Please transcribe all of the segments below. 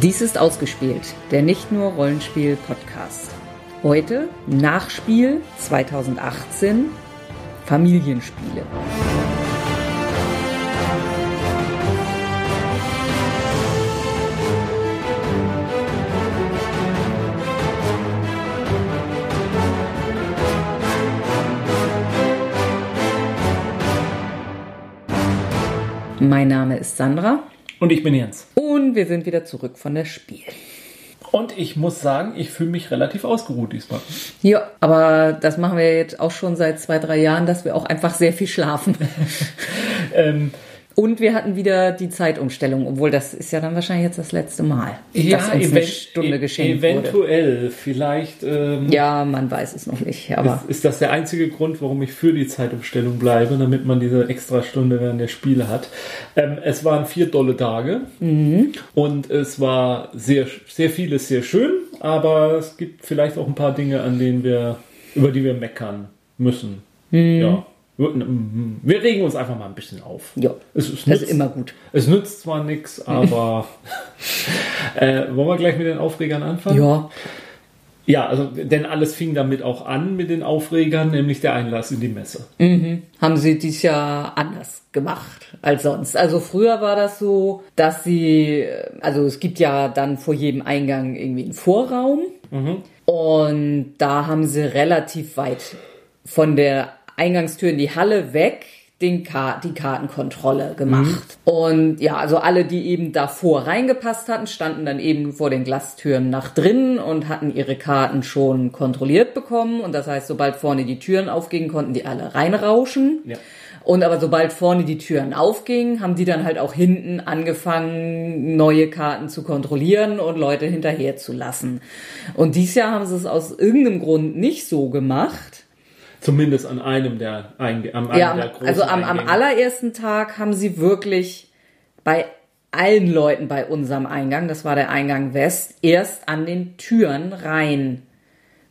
Dies ist ausgespielt, der nicht nur Rollenspiel-Podcast. Heute Nachspiel 2018 Familienspiele. Mein Name ist Sandra Und ich bin Jens. und wir sind wieder zurück von der Spiel. Und ich muss sagen, ich fühle mich relativ ausgeruht diesmal. Ja, aber das machen wir jetzt auch schon seit zwei, drei Jahren, dass wir auch einfach sehr viel schlafen. Ähm, Und wir hatten wieder die Zeitumstellung, obwohl das ist ja dann wahrscheinlich jetzt das letzte Mal, dass uns eine Stunde e- geschenkt wurde. eventuell. Vielleicht ähm, Ja, man weiß es noch nicht, aber ist, ist das der einzige Grund, warum ich für die Zeitumstellung bleibe, damit man diese extra Stunde während der Spiele hat. Ähm, es waren vier dolle Tage Mhm. und es war sehr, sehr vieles sehr schön, aber es gibt vielleicht auch ein paar Dinge, an denen wir, über die wir meckern müssen. Mhm. Ja. Wir regen uns einfach mal ein bisschen auf. ja, Es, es das nützt- ist immer gut. Es nützt zwar nichts, aber äh, wollen wir gleich mit den Aufregern anfangen? Ja, Ja, also denn alles fing damit auch an mit den Aufregern, nämlich der Einlass in die Messe. haben sie dies Jahr anders gemacht als sonst. Also früher war das so, dass sie, also es gibt ja dann vor jedem Eingang irgendwie einen Vorraum und da haben sie relativ weit von der Eingangstür in die Halle weg den Ka die Kartenkontrolle gemacht. Und ja, also alle, die eben davor reingepasst hatten, standen dann eben vor den Glastüren nach drinnen und hatten ihre Karten schon kontrolliert bekommen. Und das heißt, sobald vorne die Türen aufgingen, konnten die alle reinrauschen. Ja. Und aber sobald vorne die Türen aufgingen, haben die dann halt auch hinten angefangen, neue Karten zu kontrollieren und Leute hinterher zu lassen. Und dieses Jahr haben sie es aus irgendeinem Grund nicht so gemacht. Zumindest an einem der, Einge am, Ja, der am- großen also am, am allerersten Tag haben sie wirklich bei allen Leuten bei unserem Eingang, das war der Eingang West, erst an den Türen rein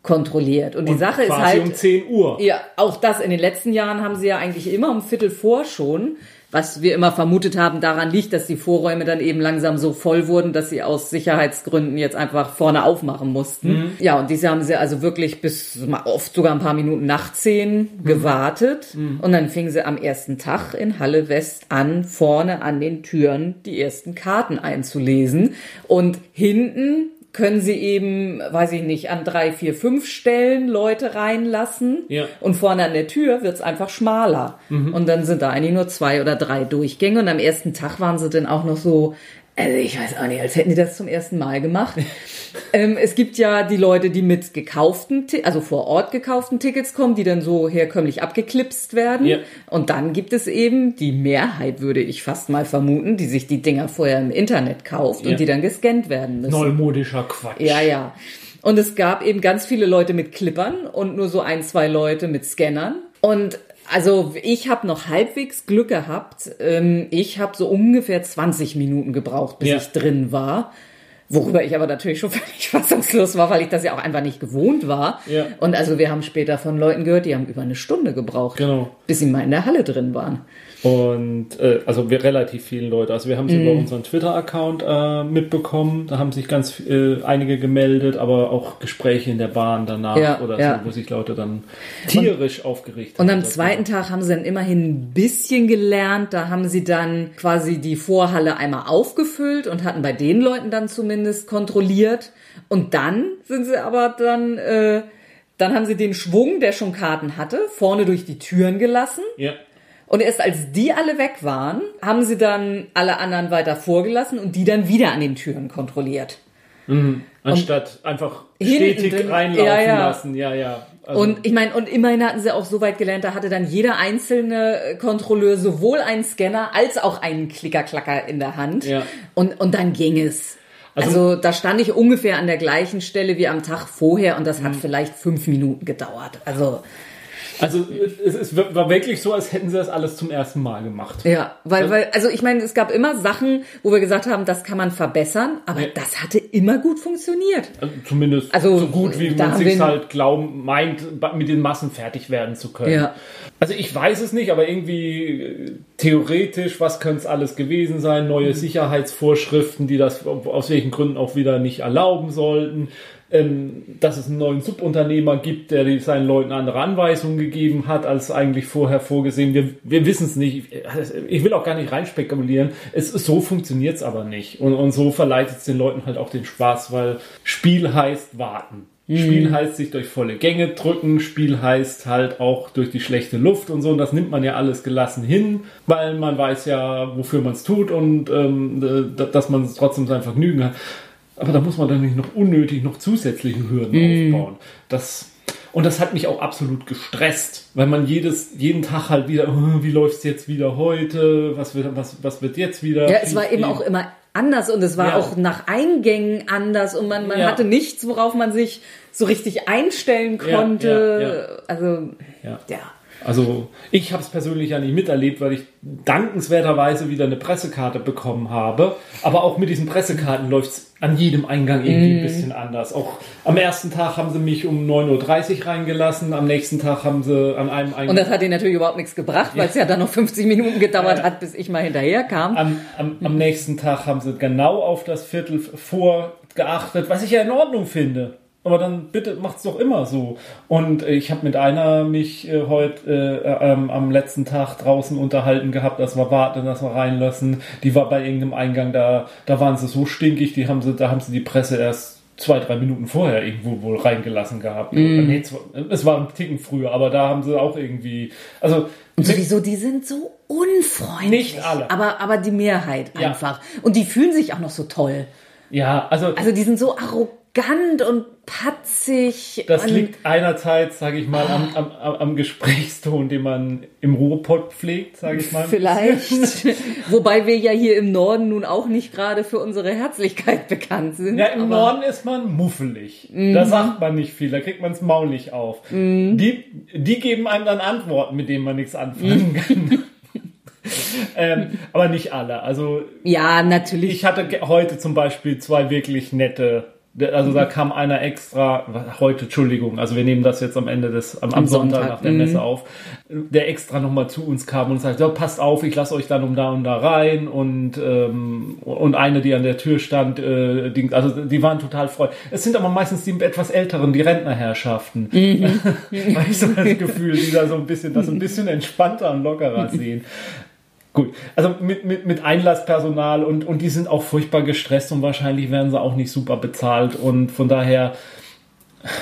kontrolliert. Und die Und Sache ist halt. um 10 Uhr. Ja, auch das in den letzten Jahren haben sie ja eigentlich immer um Viertel vor schon, was wir immer vermutet haben, daran liegt, dass die Vorräume dann eben langsam so voll wurden, dass sie aus Sicherheitsgründen jetzt einfach vorne aufmachen mussten. Ja, und diese haben sie also wirklich bis oft sogar ein paar Minuten nach zehn gewartet. Und dann fingen sie am ersten Tag in Halle West an, vorne an den Türen die ersten Karten einzulesen. Und hinten können sie eben, weiß ich nicht, an drei, vier, fünf Stellen Leute reinlassen. Ja. Und vorne an der Tür wird's einfach schmaler. Und dann sind da eigentlich nur zwei oder drei Durchgänge. Und am ersten Tag waren sie dann auch noch so, also ich weiß auch nicht, als hätten die das zum ersten Mal gemacht. ähm, es gibt ja die Leute, die mit gekauften, also vor Ort gekauften Tickets kommen, die dann so herkömmlich abgeklipst werden. Ja. Und dann gibt es eben die Mehrheit, würde ich fast mal vermuten, die sich die Dinger vorher im Internet kauft Ja. und die dann gescannt werden müssen. Neumodischer Quatsch. Ja, ja. Und es gab eben ganz viele Leute mit Clippern und nur so ein, zwei Leute mit Scannern. Und also ich habe noch halbwegs Glück gehabt. Ähm, ich habe so ungefähr 20 Minuten gebraucht, bis Ja. ich drin war. Worüber ich aber natürlich schon völlig fassungslos war, weil ich das ja auch einfach nicht gewohnt war. Ja. Und also wir haben später von Leuten gehört, die haben über eine Stunde gebraucht, Genau. bis sie mal in der Halle drin waren. Und äh, also wir relativ viele Leute. Also wir haben es Mhm. über unseren Twitter-Account äh, mitbekommen. Da haben sich ganz äh, einige gemeldet, aber auch Gespräche in der Bahn danach Ja, oder ja. so, wo sich Leute dann tierisch aufgeregt Und haben. am zweiten Tag haben sie dann immerhin ein bisschen gelernt. Da haben sie dann quasi die Vorhalle einmal aufgefüllt und hatten bei den Leuten dann zumindest kontrolliert. Und dann sind sie aber dann, äh, dann haben sie den Schwung, der schon Karten hatte, vorne durch die Türen gelassen. Ja. Und erst als die alle weg waren, haben sie dann alle anderen weiter vorgelassen und die dann wieder an den Türen kontrolliert. Anstatt einfach Hinten stetig drin- reinlaufen ja, ja. lassen. Ja, ja. Also, Und ich meine, und immerhin hatten sie auch so weit gelernt, da hatte dann jeder einzelne Kontrolleur sowohl einen Scanner als auch einen Klickerklacker in der Hand. Ja. Und, und dann ging es. Also- Also, da stand ich ungefähr an der gleichen Stelle wie am Tag vorher und das Mhm. hat vielleicht fünf Minuten gedauert. Also Also es, es war wirklich so, als hätten sie das alles zum ersten Mal gemacht. Ja, weil, weil, also ich meine, es gab immer Sachen, wo wir gesagt haben, das kann man verbessern, aber Ja. das hatte immer gut funktioniert. Also zumindest Also, so gut, wie man sich halt glauben, meint, mit den Massen fertig werden zu können. Ja. Also ich weiß es nicht, aber irgendwie äh, theoretisch, was könnte es alles gewesen sein? Neue Sicherheitsvorschriften, die das aus welchen Gründen auch wieder nicht erlauben sollten. Ähm, dass es einen neuen Subunternehmer gibt, der seinen Leuten andere Anweisungen gegeben hat, als eigentlich vorher vorgesehen. Wir, wir wissen es nicht. Ich will auch gar nicht reinspekulieren. Es so funktioniert es aber nicht. Und, und so verleitet es den Leuten halt auch den Spaß, weil Spiel heißt warten. Spiel heißt sich durch volle Gänge drücken, Spiel heißt halt auch durch die schlechte Luft und so. Und das nimmt man ja alles gelassen hin, weil man weiß ja, wofür man es tut und ähm, äh, dass man trotzdem sein Vergnügen hat. Aber da muss man dann nicht noch unnötig noch zusätzliche Hürden aufbauen. Das, und das hat mich auch absolut gestresst, weil man jedes, jeden Tag halt wieder, "Oh, wie läuft's jetzt wieder heute? Was wird, was, was wird jetzt wieder? Ja, es war eben gehen?" auch immer anders und es war Ja. auch nach Eingängen anders und man, man Ja. hatte nichts, worauf man sich so richtig einstellen Ja, konnte. Also, Ja. Also ich habe es persönlich ja nicht miterlebt, weil ich dankenswerterweise wieder eine Pressekarte bekommen habe. Aber auch mit diesen Pressekarten läuft es an jedem Eingang irgendwie ein bisschen anders. Auch am ersten Tag haben sie mich um 9.30 Uhr reingelassen, am nächsten Tag haben sie an einem Eingang... Und das hat ihnen natürlich überhaupt nichts gebracht, weil es ja dann noch 50 Minuten gedauert Ja. hat, bis ich mal hinterherkam. am, am, am nächsten Tag haben sie genau auf das Viertel vor geachtet, was ich ja in Ordnung finde. Aber dann bitte macht's doch immer so. Und äh, ich habe mit einer mich äh, heute äh, ähm, am letzten Tag draußen unterhalten gehabt, dass wir warten, dass wir reinlassen. Die war bei irgendeinem Eingang da, da waren sie so stinkig, die haben sie, da haben sie die Presse erst zwei, drei Minuten vorher irgendwo wohl reingelassen gehabt. Nee, zwar- es war ein Ticken früher, aber da haben sie auch irgendwie, also Und sowieso, die sind so unfreundlich. Nicht alle. Aber, aber die Mehrheit Ja. einfach. Und die fühlen sich auch noch so toll. ja, also Also die sind so arrogant und patzig. Das liegt einerseits, sage ich mal, am, am, am- Gesprächston, den man im Ruhrpott pflegt, sage ich mal. Vielleicht. Wobei wir ja hier im Norden nun auch nicht gerade für unsere Herzlichkeit bekannt sind. Ja, im Norden ist man muffelig. Da sagt man nicht viel, da kriegt man das Maul nicht auf. Die, die geben einem dann Antworten, mit denen man nichts anfangen kann. ähm, aber nicht alle. Also Ja, natürlich. ich hatte heute zum Beispiel zwei wirklich nette. Also da kam einer extra, heute, Entschuldigung, also wir nehmen das jetzt am Ende des, am, am Sonntag, Sonntag, nach der Messe auf, der extra nochmal zu uns kam und sagte, ja, passt auf, ich lasse euch dann um da und da rein und, ähm, und eine, die an der Tür stand, äh, die, also die waren total freundlich. Es sind aber meistens die etwas älteren, die Rentnerherrschaften. Habe ich so das Gefühl, die da so ein bisschen, das ein bisschen entspannter und lockerer sehen. Gut, also mit, mit, mit Einlasspersonal und, und die sind auch furchtbar gestresst und wahrscheinlich werden sie auch nicht super bezahlt und von daher,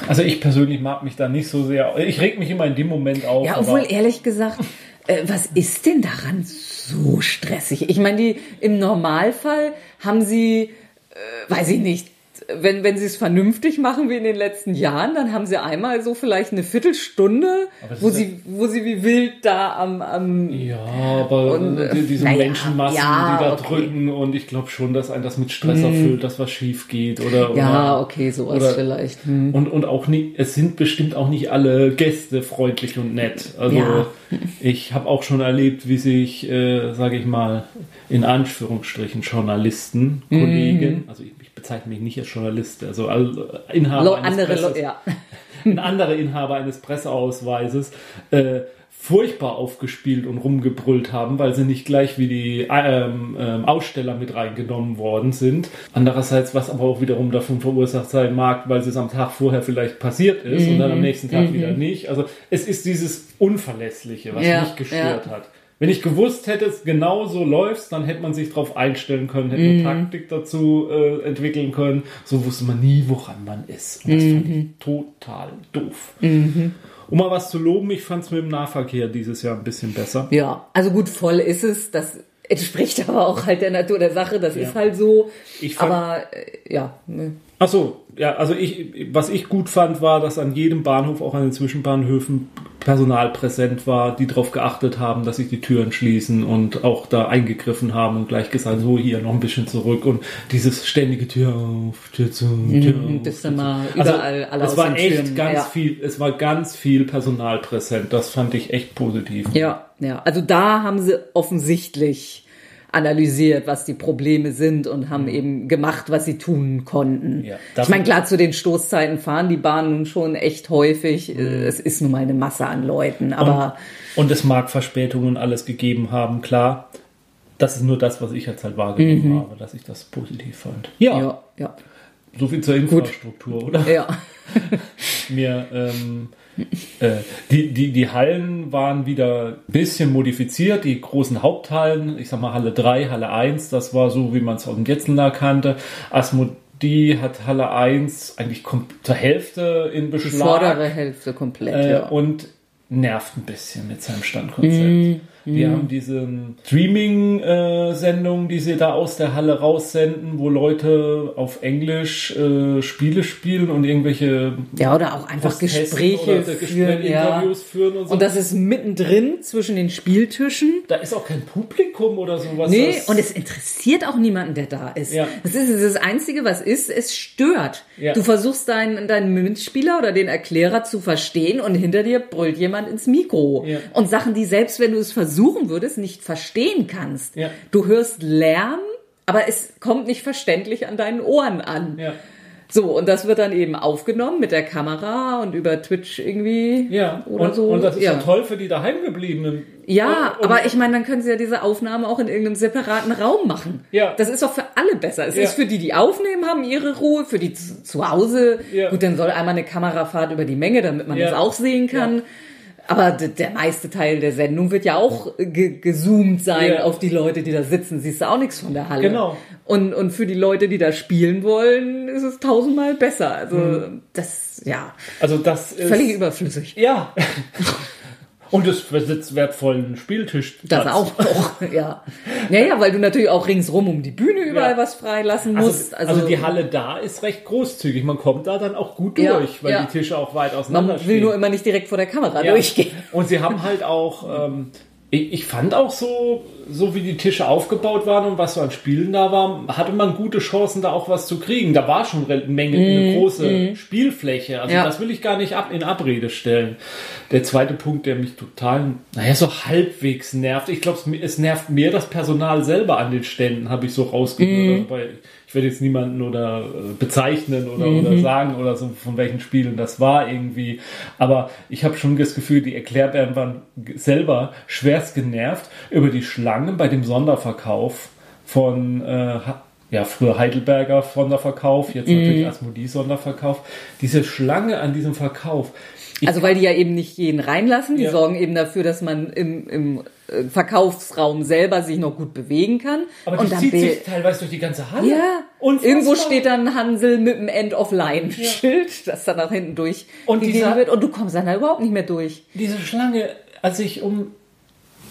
also ich persönlich mag mich da nicht so sehr, ich reg mich immer in dem Moment auf. Ja, obwohl ehrlich gesagt, äh, was ist denn daran so stressig? Ich meine, die im Normalfall haben sie, äh, weiß ich nicht, wenn, wenn sie es vernünftig machen wie in den letzten Jahren, dann haben sie einmal so vielleicht eine Viertelstunde, wo sie, wo sie wie wild da am, am Ja, aber Und, äh, die, diese naja, Menschenmassen, ja, die da okay. drücken und ich glaube schon, dass ein das mit Stress erfüllt, dass was schief geht oder ja, oder, okay, sowas oder- vielleicht. Hm. Und, und auch nicht, es sind bestimmt auch nicht alle Gäste freundlich und nett. Also Ja. ich habe auch schon erlebt, wie sich, äh, sage ich mal, in Anführungsstrichen Journalisten, Mhm. Kollegen, also ich, ich bezeichne mich nicht als Journalist, also als Inhaber Lo- eines andere, Presses- ja. ein anderer Inhaber eines Presseausweises äh, furchtbar aufgespielt und rumgebrüllt haben, weil sie nicht gleich wie die ähm, ähm, Aussteller mit reingenommen worden sind. Andererseits, was aber auch wiederum davon verursacht sein mag, weil es am Tag vorher vielleicht passiert ist und dann am nächsten Tag wieder nicht. Also es ist dieses Unverlässliche, was Ja, mich gestört ja. hat. Wenn ich gewusst hätte, es genau so läuft, dann hätte man sich darauf einstellen können, hätte eine Taktik dazu äh, entwickeln können. So wusste man nie, woran man ist. Und das fand ich total doof. Um mal was zu loben, ich fand es mit dem Nahverkehr dieses Jahr ein bisschen besser. Ja, also gut, voll ist es. Das entspricht aber auch halt der Natur der Sache. Das ist halt so. Ich fand- aber äh, ja, ne. Ach so, ja, also ich, was ich gut fand, war, dass an jedem Bahnhof, auch an den Zwischenbahnhöfen, Personal präsent war, die darauf geachtet haben, dass sich die Türen schließen und auch da eingegriffen haben und gleich gesagt, so hier noch ein bisschen zurück und dieses ständige Tür auf, Tür zu, Tür Mhm, auf. das immer Also, überall alle es war echt Türen, ganz ja. viel, es war ganz viel Personal präsent. Das fand ich echt positiv. Ja, ja. Also da haben sie offensichtlich analysiert, was die Probleme sind und haben eben gemacht, was sie tun konnten. Mhm. Ja, ich meine, klar, zu den Stoßzeiten fahren die Bahnen nun schon echt häufig. Mhm. Äh, Es ist nun mal eine Masse an Leuten, aber Und es mag Verspätungen und alles gegeben haben, klar. Das ist nur das, was ich jetzt halt wahrgenommen habe, dass ich das positiv fand. Ja, Mhm. ja, ja, so viel zur Infrastruktur, oder? ja. Mir, ähm, äh, die, die, die Hallen waren wieder ein bisschen modifiziert, die großen Haupthallen, ich sag mal Halle 3, Halle 1, das war so, wie man es aus dem Jetzener kannte. Asmodee hat Halle 1 eigentlich zur Hälfte in Die Beschlag. vordere Hälfte komplett, Äh, ja. Und nervt ein bisschen mit seinem Standkonzept. Mhm. Die haben diese Streaming-Sendungen, die sie da aus der Halle raussenden, wo Leute auf Englisch äh, Spiele spielen und irgendwelche Ja, oder auch einfach Gespräche führen, Gespräche, ja. Interviews führen und so. Und das ist mittendrin zwischen den Spieltischen. da ist auch kein Publikum oder sowas. Nee, das- und es interessiert auch niemanden, der da ist. Ja. Das ist das Einzige, was ist, es stört. Ja. Du versuchst deinen, deinen Mitspieler oder den Erklärer zu verstehen und hinter dir brüllt jemand ins Mikro. Ja. Und Sachen, die selbst wenn du es versuchen würdest, nicht verstehen kannst. Ja. Du hörst Lärm, aber es kommt nicht verständlich an deinen Ohren an. ja. So, und das wird dann eben aufgenommen mit der Kamera und über Twitch irgendwie Ja, oder und, so. und das ist ja. ja. toll für die daheimgebliebenen. Ja, und, und, aber ich meine, dann können sie ja diese Aufnahme auch in irgendeinem separaten Raum machen. Ja. Das ist doch für alle besser. Es Ja. ist für die, die aufnehmen, haben ihre Ruhe, für die zu, zu Hause. Ja. Gut, dann soll einmal eine Kamerafahrt über die Menge, damit man Ja. das auch sehen kann. Aber der meiste Teil der Sendung wird ja auch ge gezoomt sein Ja. auf die Leute, die da sitzen. Siehst du auch nichts von der Halle. Genau. Und, und für die Leute, die da spielen wollen, ist es tausendmal besser. Also, Mhm. das, ja, Also das ist völlig überflüssig. Ja. Und es besitzt wertvollen Spieltisch. Das auch noch, ja. Ja, ja, weil du natürlich auch ringsrum um die Bühne überall Ja. was freilassen Also, musst. also, die Halle da ist recht großzügig. Man kommt da dann auch gut Ja, durch, weil ja. die Tische auch weit auseinander man will stehen. nur immer nicht direkt vor der Kamera durchgehen. Und sie haben halt auch, ähm, ich, ich fand auch so, so wie die Tische aufgebaut waren und was so an Spielen da war, hatte man gute Chancen, da auch was zu kriegen. Da war schon eine Menge, eine große Spielfläche. Also Mhm, Ja. das will ich gar nicht ab, in Abrede stellen. Der zweite Punkt, der mich total, naja, so halbwegs nervt. Ich glaube, es nervt mehr das Personal selber an den Ständen, habe ich so rausgehört. Mhm. Ich werde jetzt niemanden oder äh, bezeichnen oder, Mhm. oder sagen oder so, von welchen Spielen das war irgendwie. Aber ich habe schon das Gefühl, die Erklärbären waren selber schwerst genervt über die Schlangen bei dem Sonderverkauf von, äh, ja, früher Heidelberger Sonderverkauf, jetzt natürlich Asmodee Sonderverkauf. Diese Schlange an diesem Verkauf. Also weil die ja eben nicht jeden reinlassen, die Ja. sorgen eben dafür, dass man im, im Verkaufsraum selber sich noch gut bewegen kann. aber die und dann zieht sich teilweise durch die ganze Halle. ja, Unfassbar. irgendwo steht dann Hansel mit dem End of Line Schild, das dann nach hinten durch Und dieser- wird und du kommst dann da überhaupt nicht mehr durch. diese Schlange, als ich um,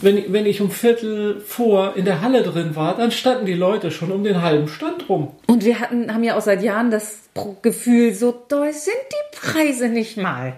wenn, ich- wenn ich um Viertel vor in der Halle drin war, dann standen die Leute schon um den halben Stand rum. Und wir hatten, haben ja auch seit Jahren das Gefühl, so doll sind die Preise nicht mal.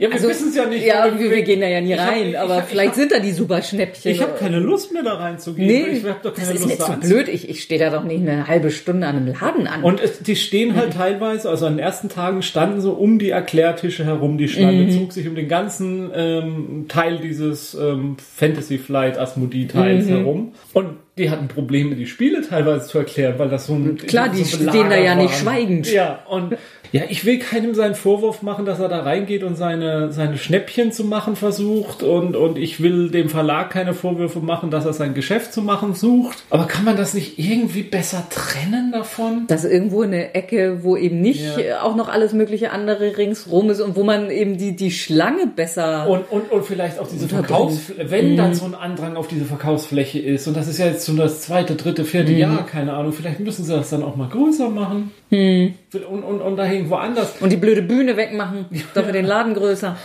Ja, wir wissen es ja nicht. Ja, wir, wir gehen da ja nie ich hab- rein, ich aber hab- ich vielleicht hab- sind da die super Schnäppchen. Ich habe keine Lust mehr da reinzugehen. Nee, ich hab doch keine das ist Lust mir zu anzu- blöd. Ich, ich stehe da doch nicht eine halbe Stunde an einem Laden an. Und es, die stehen halt teilweise, also an den ersten Tagen standen so um die Erklärtische herum. Die Schlange Mhm. zog sich um den ganzen ähm, Teil dieses ähm, Fantasy Flight Asmodee Teils Mhm. herum. Und die hatten Probleme, die Spiele teilweise zu erklären, weil das so ein Klar, die so stehen da ja belagert nicht waren. schweigend. Ja, und ja, ich will keinem seinen Vorwurf machen, dass er da reingeht und seine, seine Schnäppchen zu machen versucht und, und ich will dem Verlag keine Vorwürfe machen, dass er sein Geschäft zu machen sucht. Aber kann man das nicht irgendwie besser trennen davon? das ist irgendwo eine Ecke, wo eben nicht Ja. äh, auch noch alles mögliche andere ringsrum ist und wo man eben die, die Schlange besser. Und, und, und vielleicht auch diese. Verkaufsfläche, wenn dann so ein Andrang auf diese Verkaufsfläche ist, und das ist ja jetzt jetzt schon das zweite, dritte, vierte Mhm. Jahr, keine Ahnung. Vielleicht müssen sie das dann auch mal größer machen. Mhm. Und, und, und da irgendwo anders. Und die blöde Bühne wegmachen, dafür den Laden größer.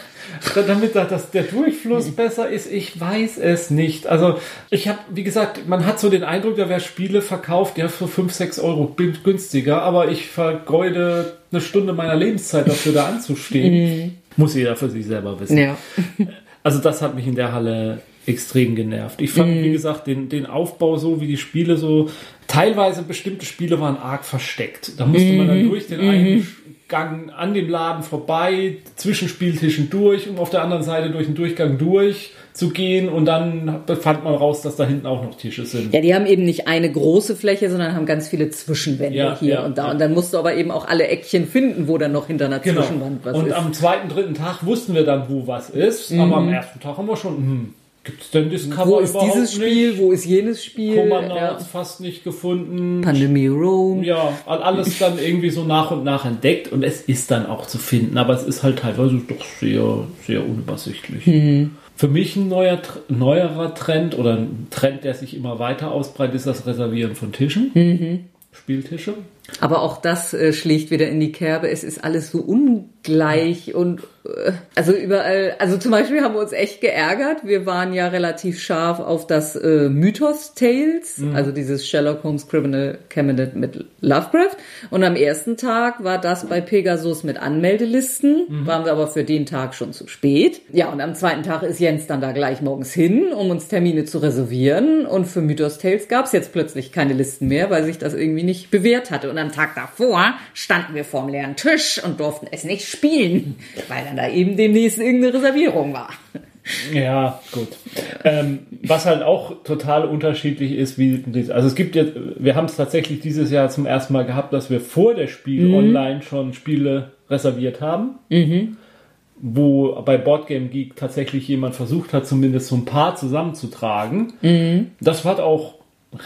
damit da das, der Durchfluss besser ist, ich weiß es nicht. Also ich habe, wie gesagt, man hat so den Eindruck, da wäre Spiele verkauft, ja für 5, 6 Euro bin- günstiger, aber ich vergeude eine Stunde meiner Lebenszeit dafür da anzustehen. Muss jeder für sich selber wissen. Ja. Also das hat mich in der Halle extrem genervt. Ich fand, wie gesagt, den, den Aufbau so, wie die Spiele so, teilweise bestimmte Spiele waren arg versteckt. Da musste man dann durch den Eingang an dem Laden vorbei, zwischen Spieltischen durch, um auf der anderen Seite durch den Durchgang durch zu gehen und dann fand man raus, dass da hinten auch noch Tische sind. Ja, die haben eben nicht eine große Fläche, sondern haben ganz viele Zwischenwände Ja, hier ja, und da. ja. Und dann musst du aber eben auch alle Eckchen finden, wo dann noch hinter einer Genau. Zwischenwand was und ist. am zweiten, dritten Tag wussten wir dann, wo was ist, aber am ersten Tag haben wir schon, hm, gibt's denn Discover wo ist dieses nicht? Spiel, wo ist jenes Spiel? Commander Ja. fast nicht gefunden. Pandemie Rome. Ja, all- alles dann irgendwie so nach und nach entdeckt und es ist dann auch zu finden, aber es ist halt teilweise doch sehr, sehr unübersichtlich. Mhm. Für mich ein neuer, neuerer Trend oder ein Trend, der sich immer weiter ausbreitet, ist das Reservieren von Tischen. Mhm. Spieltische. Aber auch das äh, schlägt wieder in die Kerbe. Es ist alles so ungleich und äh, also überall. Also zum Beispiel haben wir uns echt geärgert. Wir waren ja relativ scharf auf das äh, Mythos Tales, also dieses Sherlock Holmes Criminal Cabinet mit Lovecraft. Und am ersten Tag war das bei Pegasus mit Anmeldelisten. Waren wir aber für den Tag schon zu spät. Ja, und am zweiten Tag ist Jens dann da gleich morgens hin, um uns Termine zu reservieren. Und für Mythos Tales gab es jetzt plötzlich keine Listen mehr, weil sich das irgendwie nicht bewährt hatte. Und am Tag davor standen wir vorm leeren Tisch und durften es nicht spielen, weil dann da eben demnächst irgendeine Reservierung war. Ja, gut. Ähm, was halt auch total unterschiedlich ist, wie also es gibt jetzt, wir haben es tatsächlich dieses Jahr zum ersten Mal gehabt, dass wir vor der Spiel Mhm. online schon Spiele reserviert haben. Wo bei Boardgame Geek tatsächlich jemand versucht hat, zumindest so ein paar zusammenzutragen. Das hat auch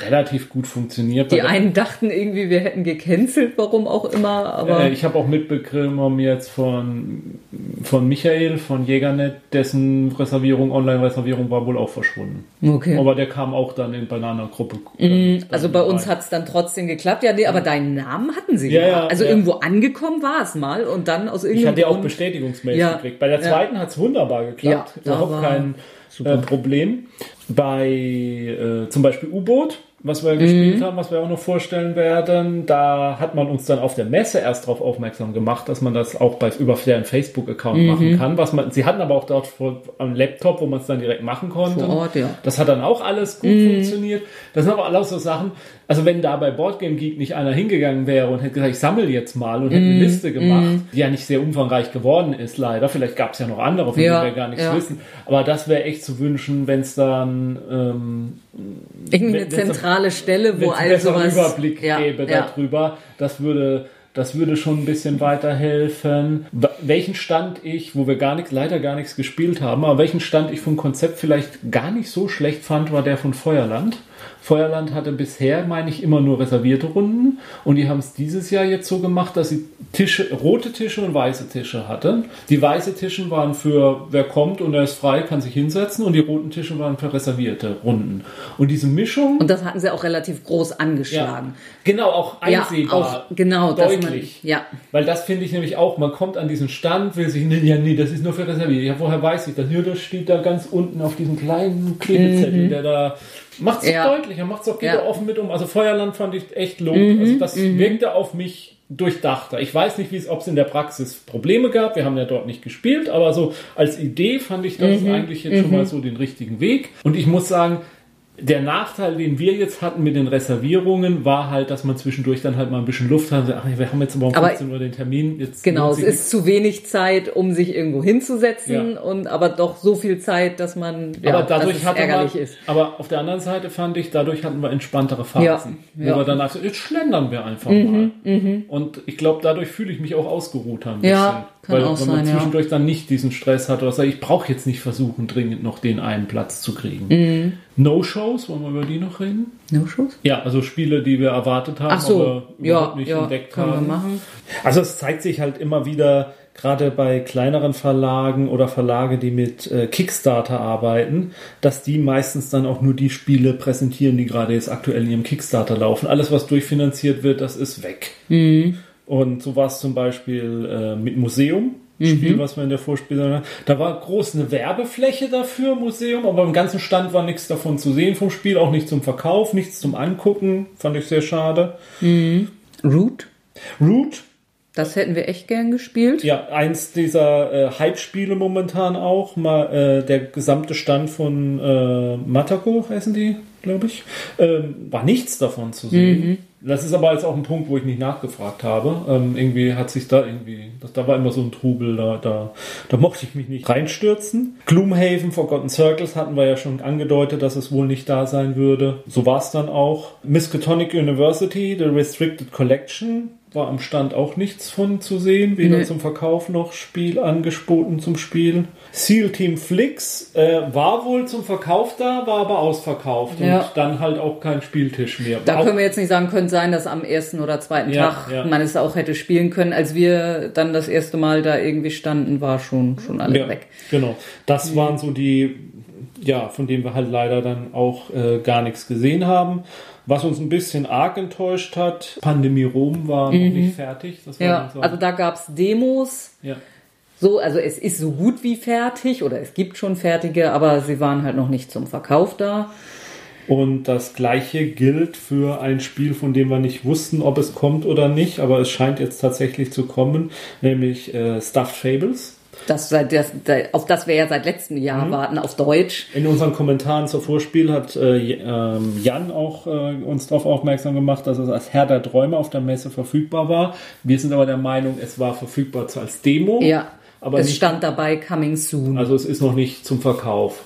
relativ gut funktioniert. Die Bei einen dachten irgendwie, wir hätten gecancelt, warum auch immer, aber Äh, ich habe auch mitbekommen jetzt von, von Michael von Jägernet, dessen Reservierung, Online-Reservierung war wohl auch verschwunden. okay. Aber der kam auch dann in Banana-Gruppe. Also bei uns hat es dann trotzdem geklappt. Ja, nee, aber deinen Namen hatten sie Ja, ja. also ja. irgendwo angekommen war es mal und dann aus Ich irgendeinem hatte ja auch Bestätigungsmails Ja, gekriegt. Bei der ja. zweiten hat's wunderbar geklappt. Ja, Überhaupt war kein äh, Problem. Bei äh, zum Beispiel U-Boot, was wir Mhm. gespielt haben, was wir auch noch vorstellen werden, da hat man uns dann auf der Messe erst darauf aufmerksam gemacht, dass man das auch bei, über deren Facebook-Account Mhm. machen kann. Was man, sie hatten aber auch dort vor, am Laptop, wo man es dann direkt machen konnte. Vor Ort, ja. Das hat dann auch alles gut funktioniert. Das sind aber alles so Sachen, also wenn da bei Boardgame Geek nicht einer hingegangen wäre und hätte gesagt, ich sammle jetzt mal und hätte eine Liste gemacht, die ja nicht sehr umfangreich geworden ist, leider. Vielleicht gab es ja noch andere, von Ja, denen wir gar nichts ja. wissen. Aber das wäre echt zu wünschen, wenn es dann ähm, Irgendwie eine Wenn- zentrale Stelle, wo all sowas... Überblick ja, gäbe darüber. Das würde, das würde schon ein bisschen weiterhelfen. Welchen Stand ich, wo wir gar nichts, leider gar nichts gespielt haben, aber welchen Stand ich vom Konzept vielleicht gar nicht so schlecht fand, war der von Feuerland. Feuerland hatte bisher, meine ich, immer nur reservierte Runden und die haben es dieses Jahr jetzt so gemacht, dass sie Tische, rote Tische und weiße Tische hatten. Die weiße Tische waren für wer kommt und er ist frei, kann sich hinsetzen und die roten Tische waren für reservierte Runden. Und diese Mischung Und das hatten sie auch relativ groß angeschlagen. Genau, auch Ja, einsehbar. auch genau, dass man- deutlich. ja. Weil das finde ich nämlich auch, man kommt an diesen Stand, will sich, nee, ja, nee, das ist nur für reserviert. Ja, woher weiß ich das? Ja, das steht da ganz unten auf diesem kleinen Klebezettel, der da macht es Mhm. Ja. deutlich, er macht es auch geht Ja. Mhm, offen mit um. Also Feuerland fand ich echt lob. Also das wirkte auf mich durchdachter. Ich weiß nicht, wie es, ob es in der Praxis Probleme gab. Wir haben ja dort nicht gespielt, aber so als Idee fand ich das Mhm, eigentlich jetzt schon mal so den richtigen Weg. Und ich muss sagen, der Nachteil, den wir jetzt hatten mit den Reservierungen, war halt, dass man zwischendurch dann halt mal ein bisschen Luft hat. Ach, wir haben jetzt aber um Aber 15 Uhr den Termin. Jetzt Genau, es ist zu wenig Zeit, um sich irgendwo hinzusetzen Ja. und aber doch so viel Zeit, dass man ja, aber dadurch dass hatte ärgerlich man, ist. aber auf der anderen Seite fand ich, dadurch hatten wir entspanntere Phasen. Ja, Wo ja. Mhm, wir dann einfach, jetzt schlendern wir einfach mal. Und ich glaube, dadurch fühle ich mich auch ausgeruhter ein Ja, bisschen. Kann weil, auch wenn man sein, ja. zwischendurch dann nicht diesen Stress hat oder sagt, ich brauche jetzt nicht versuchen, dringend noch den einen Platz zu kriegen. Mhm. No-Shows, wollen wir über die noch reden? No-Shows? Ja, also Spiele, die wir erwartet haben, so, aber ja, überhaupt nicht ja, entdeckt können wir haben. machen. Also es zeigt sich halt immer wieder, gerade bei kleineren Verlagen oder Verlage, die mit äh, Kickstarter arbeiten, dass die meistens dann auch nur die Spiele präsentieren, die gerade jetzt aktuell in ihrem Kickstarter laufen. Alles, was durchfinanziert wird, das ist weg. Mhm. Und so war es zum Beispiel äh, mit Museum. Spiel, Mhm. was wir in der Vorspielung hatten. Da war groß eine Werbefläche dafür, Museum, aber im ganzen Stand war nichts davon zu sehen vom Spiel, auch nicht zum Verkauf, nichts zum Angucken. Fand ich sehr schade. Root, Root, das hätten wir echt gern gespielt. ja, eins dieser äh, Hype-Spiele momentan auch. Mal, äh, der gesamte Stand von äh, Matako, heißen die, glaube ich, ähm, war nichts davon zu sehen. Das ist aber jetzt auch ein Punkt, wo ich nicht nachgefragt habe. Ähm, irgendwie hat sich da irgendwie, das, da war immer so ein Trubel, da, da, da mochte ich mich nicht reinstürzen. Gloomhaven, Forgotten Circles hatten wir ja schon angedeutet, dass es wohl nicht da sein würde. So war es dann auch. Miskatonic University, The Restricted Collection, war am Stand auch nichts von zu sehen, weder Nee. zum Verkauf noch Spiel angeboten zum Spiel. Seal Team Flix äh, war wohl zum Verkauf da, war aber ausverkauft Ja. und dann halt auch kein Spieltisch mehr. Da Auch- können wir jetzt nicht sagen, könnte sein, dass am ersten oder zweiten Ja, Tag ja. man es auch hätte spielen können. Als wir dann das erste Mal da irgendwie standen, war schon, schon alles weg. Genau. Das waren so die, ja, von denen wir halt leider dann auch äh, gar nichts gesehen haben. Was uns ein bisschen arg enttäuscht hat, Pandemie Rom war noch nicht fertig. Mhm. Ja, also da gab's Demos. ja. So, also es ist so gut wie fertig oder es gibt schon fertige, aber sie waren halt noch nicht zum Verkauf da. Und das gleiche gilt für ein Spiel, von dem wir nicht wussten, ob es kommt oder nicht, aber es scheint jetzt tatsächlich zu kommen, nämlich äh, Stuffed Fables. Das, das, auf das wir ja seit letztem Jahr Mhm. warten, auf Deutsch. In unseren Kommentaren zur Vorspiel hat äh, ähm, Jan auch äh, uns darauf aufmerksam gemacht, dass es als Herr der Träume auf der Messe verfügbar war. Wir sind aber der Meinung, es war verfügbar zwar als Demo, Ja, aber es nicht, stand dabei Coming Soon. also es ist noch nicht zum Verkauf.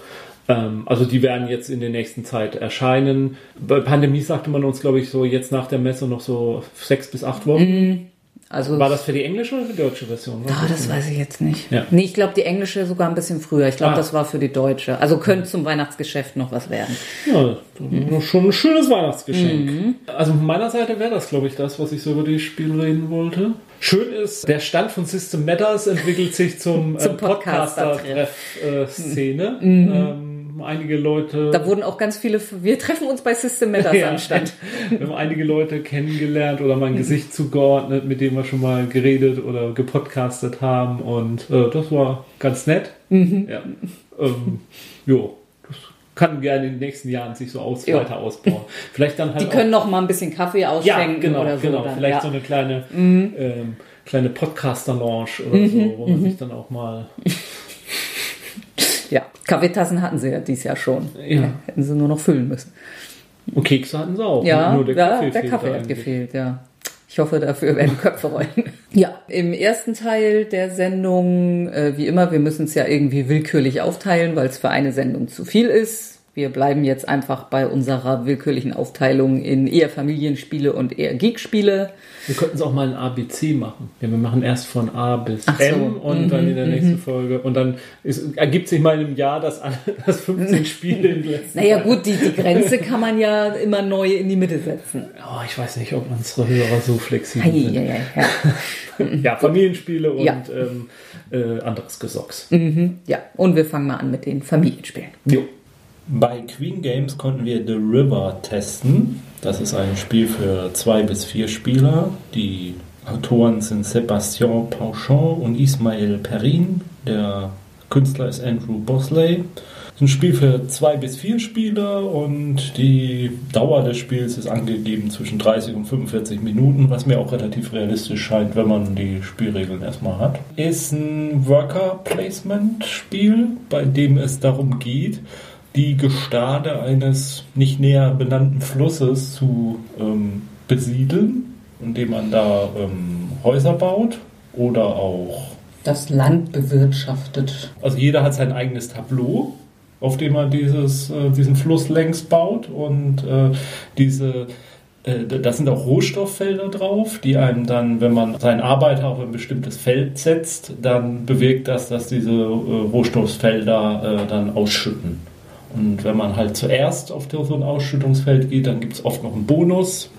Ähm, also die werden jetzt in der nächsten Zeit erscheinen. Bei Pandemie sagte man uns, glaube ich, so jetzt nach der Messe noch so sechs bis acht Wochen. Also War das für die englische oder die deutsche Version? Ah, das weiß ich jetzt nicht. Ja. Nee, ich glaube, die englische sogar ein bisschen früher. Ich glaube, Ah. das war für die deutsche. Also könnte zum Weihnachtsgeschäft noch was werden. Ja, ist schon ein schönes Weihnachtsgeschenk. Mhm. Also von meiner Seite wäre das, glaube ich, das, was ich so über das Spiel reden wollte. Schön ist, der Stand von System Matters entwickelt sich zum, Zum äh, Podcaster-Treff-Szene. Ähm, einige Leute, Da wurden auch ganz viele. Wir treffen uns bei System Matters Ja. am Stand. wir haben einige Leute kennengelernt oder mal ein Gesicht zugeordnet, mit dem wir schon mal geredet oder gepodcastet haben und äh, das war ganz nett. Mhm. Ja. Ähm, jo. Das kann gerne in den nächsten Jahren sich so aus, Jo. weiter ausbauen. Vielleicht dann halt Die auch können noch mal ein bisschen Kaffee Ja, ausschenken genau, oder so. genau. Dann, Vielleicht ja. so eine kleine, Mhm. ähm, kleine Podcaster-Lounge oder so, wo man sich dann auch mal. ja, Kaffeetassen hatten sie ja dieses Jahr schon. Ja. Hätten sie nur noch füllen müssen. Und Kekse hatten sie auch. Ja, nur der ja, Kaffee, der Kaffee hat eigentlich. gefehlt, ja. Ich hoffe, dafür werden Köpfe rollen. ja, im ersten Teil der Sendung, äh, wie immer, wir müssen es ja irgendwie willkürlich aufteilen, weil es für eine Sendung zu viel ist. Wir bleiben jetzt einfach bei unserer willkürlichen Aufteilung in eher Familienspiele und eher Geekspiele. Wir könnten es auch mal ein ABC machen. Ja, wir machen erst von A bis so. M und dann in der Mhm, nächsten Folge. Und dann ist, ergibt sich mal im Jahr, dass, alle, dass 15 Spiele in den letzten Naja gut, die, die Grenze kann man ja immer neu in die Mitte setzen. Oh, ich weiß nicht, ob unsere Hörer so flexibel sind. ei, ja. Ja, Familienspiele und Ja. ähm, äh, anderes Gesocks. ja, und wir fangen mal an mit den Familienspielen. Jo. Bei Queen Games konnten wir The River testen. Das ist ein Spiel für zwei bis vier Spieler. Die Autoren sind Sébastien Pauchon und Ismail Perrin. Der Künstler ist Andrew Bosley. Es ist ein Spiel für zwei bis vier Spieler und die Dauer des Spiels ist angegeben zwischen 30 und 45 Minuten, was mir auch relativ realistisch scheint, wenn man die Spielregeln erstmal hat. Ist ein Worker-Placement-Spiel, bei dem es darum geht, die Gestade eines nicht näher benannten Flusses zu ähm, besiedeln, indem man da ähm, Häuser baut oder auch Das Land bewirtschaftet. also jeder hat sein eigenes Tableau, auf dem er dieses, äh, diesen Fluss längs baut und äh, diese äh, da sind auch Rohstofffelder drauf, die einem dann, wenn man seinen Arbeiter auf ein bestimmtes Feld setzt, dann bewirkt das, dass diese äh, Rohstofffelder äh, dann ausschütten. Und wenn man halt zuerst auf so ein Ausschüttungsfeld geht, dann gibt es oft noch einen Bonus.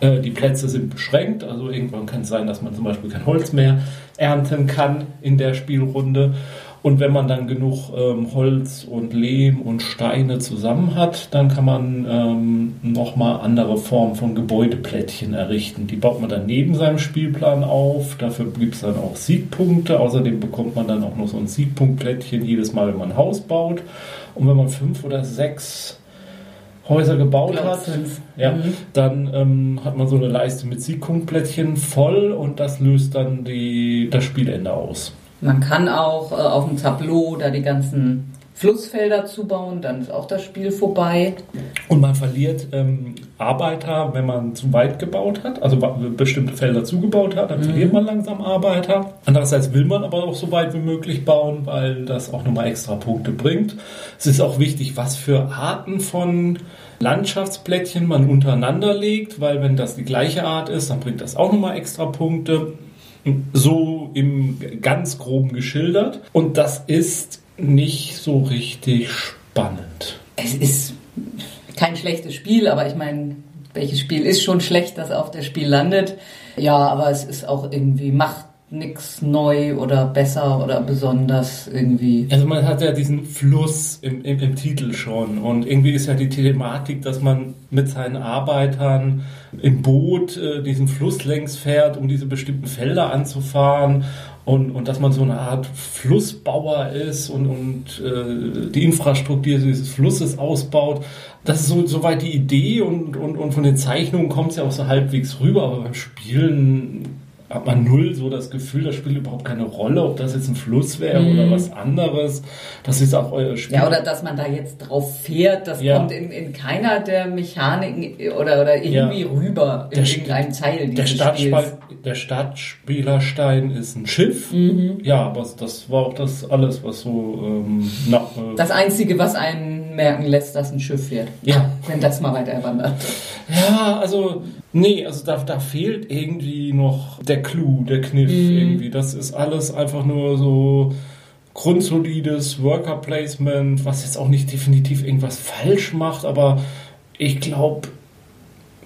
Äh, die Plätze sind beschränkt, also irgendwann kann es sein, dass man zum Beispiel kein Holz mehr ernten kann in der Spielrunde. Und wenn man dann genug ähm, Holz und Lehm und Steine zusammen hat, dann kann man ähm, nochmal andere Formen von Gebäudeplättchen errichten. Die baut man dann neben seinem Spielplan auf. Dafür gibt es dann auch Siegpunkte. Außerdem bekommt man dann auch noch so ein Siegpunktplättchen jedes Mal, wenn man ein Haus baut. Und wenn man fünf oder sechs Häuser gebaut hat, ja, mhm. dann ähm, hat man so eine Leiste mit Siegpunktplättchen voll und das löst dann die, das Spielende aus. Man kann auch äh, auf dem Tableau da die ganzen Flussfelder zubauen, dann ist auch das Spiel vorbei. Und man verliert ähm, Arbeiter, wenn man zu weit gebaut hat, also bestimmte Felder zugebaut hat, dann mhm. verliert man langsam Arbeiter. Andererseits will man aber auch so weit wie möglich bauen, weil das auch nochmal extra Punkte bringt. Es ist auch wichtig, was für Arten von Landschaftsplättchen man untereinander legt, weil wenn das die gleiche Art ist, dann bringt das auch nochmal extra Punkte so im ganz groben geschildert. Und das ist nicht so richtig spannend. Es ist kein schlechtes Spiel, aber ich meine, welches Spiel ist schon schlecht, das auf der Spiel landet? Ja, aber es ist auch irgendwie macht nichts neu oder besser oder besonders irgendwie. Also man hat ja diesen Fluss im, im, im, Titel schon und irgendwie ist ja die Thematik, dass man mit seinen Arbeitern im Boot äh, diesen Fluss längs fährt, um diese bestimmten Felder anzufahren und, und dass man so eine Art Flussbauer ist und, und äh, die Infrastruktur dieses Flusses ausbaut. Das ist so soweit die Idee und, und, und von den Zeichnungen kommt es ja auch so halbwegs rüber, aber beim Spielen hat man null so das Gefühl, das spielt überhaupt keine Rolle, ob das jetzt ein Fluss wäre mm. oder mhm. was anderes. Das ist auch euer Spiel. Ja, oder dass man da jetzt drauf fährt, das ja. kommt in, in keiner der Mechaniken oder, oder irgendwie ja. rüber in der irgendeinem Teil der Spiels. Der Startspielerstein ist ein Schiff. Mhm. Ja, aber das war auch das alles, was so... Ähm, na, äh, das Einzige, was einen merken lässt, dass ein Schiff wird. Ja. Wenn das mal weiter wandert. Ja, also Nee, also da, da fehlt irgendwie noch der Clou, der Kniff mhm. irgendwie. Das ist alles einfach nur so grundsolides Worker Placement, was jetzt auch nicht definitiv irgendwas falsch macht, aber ich glaube,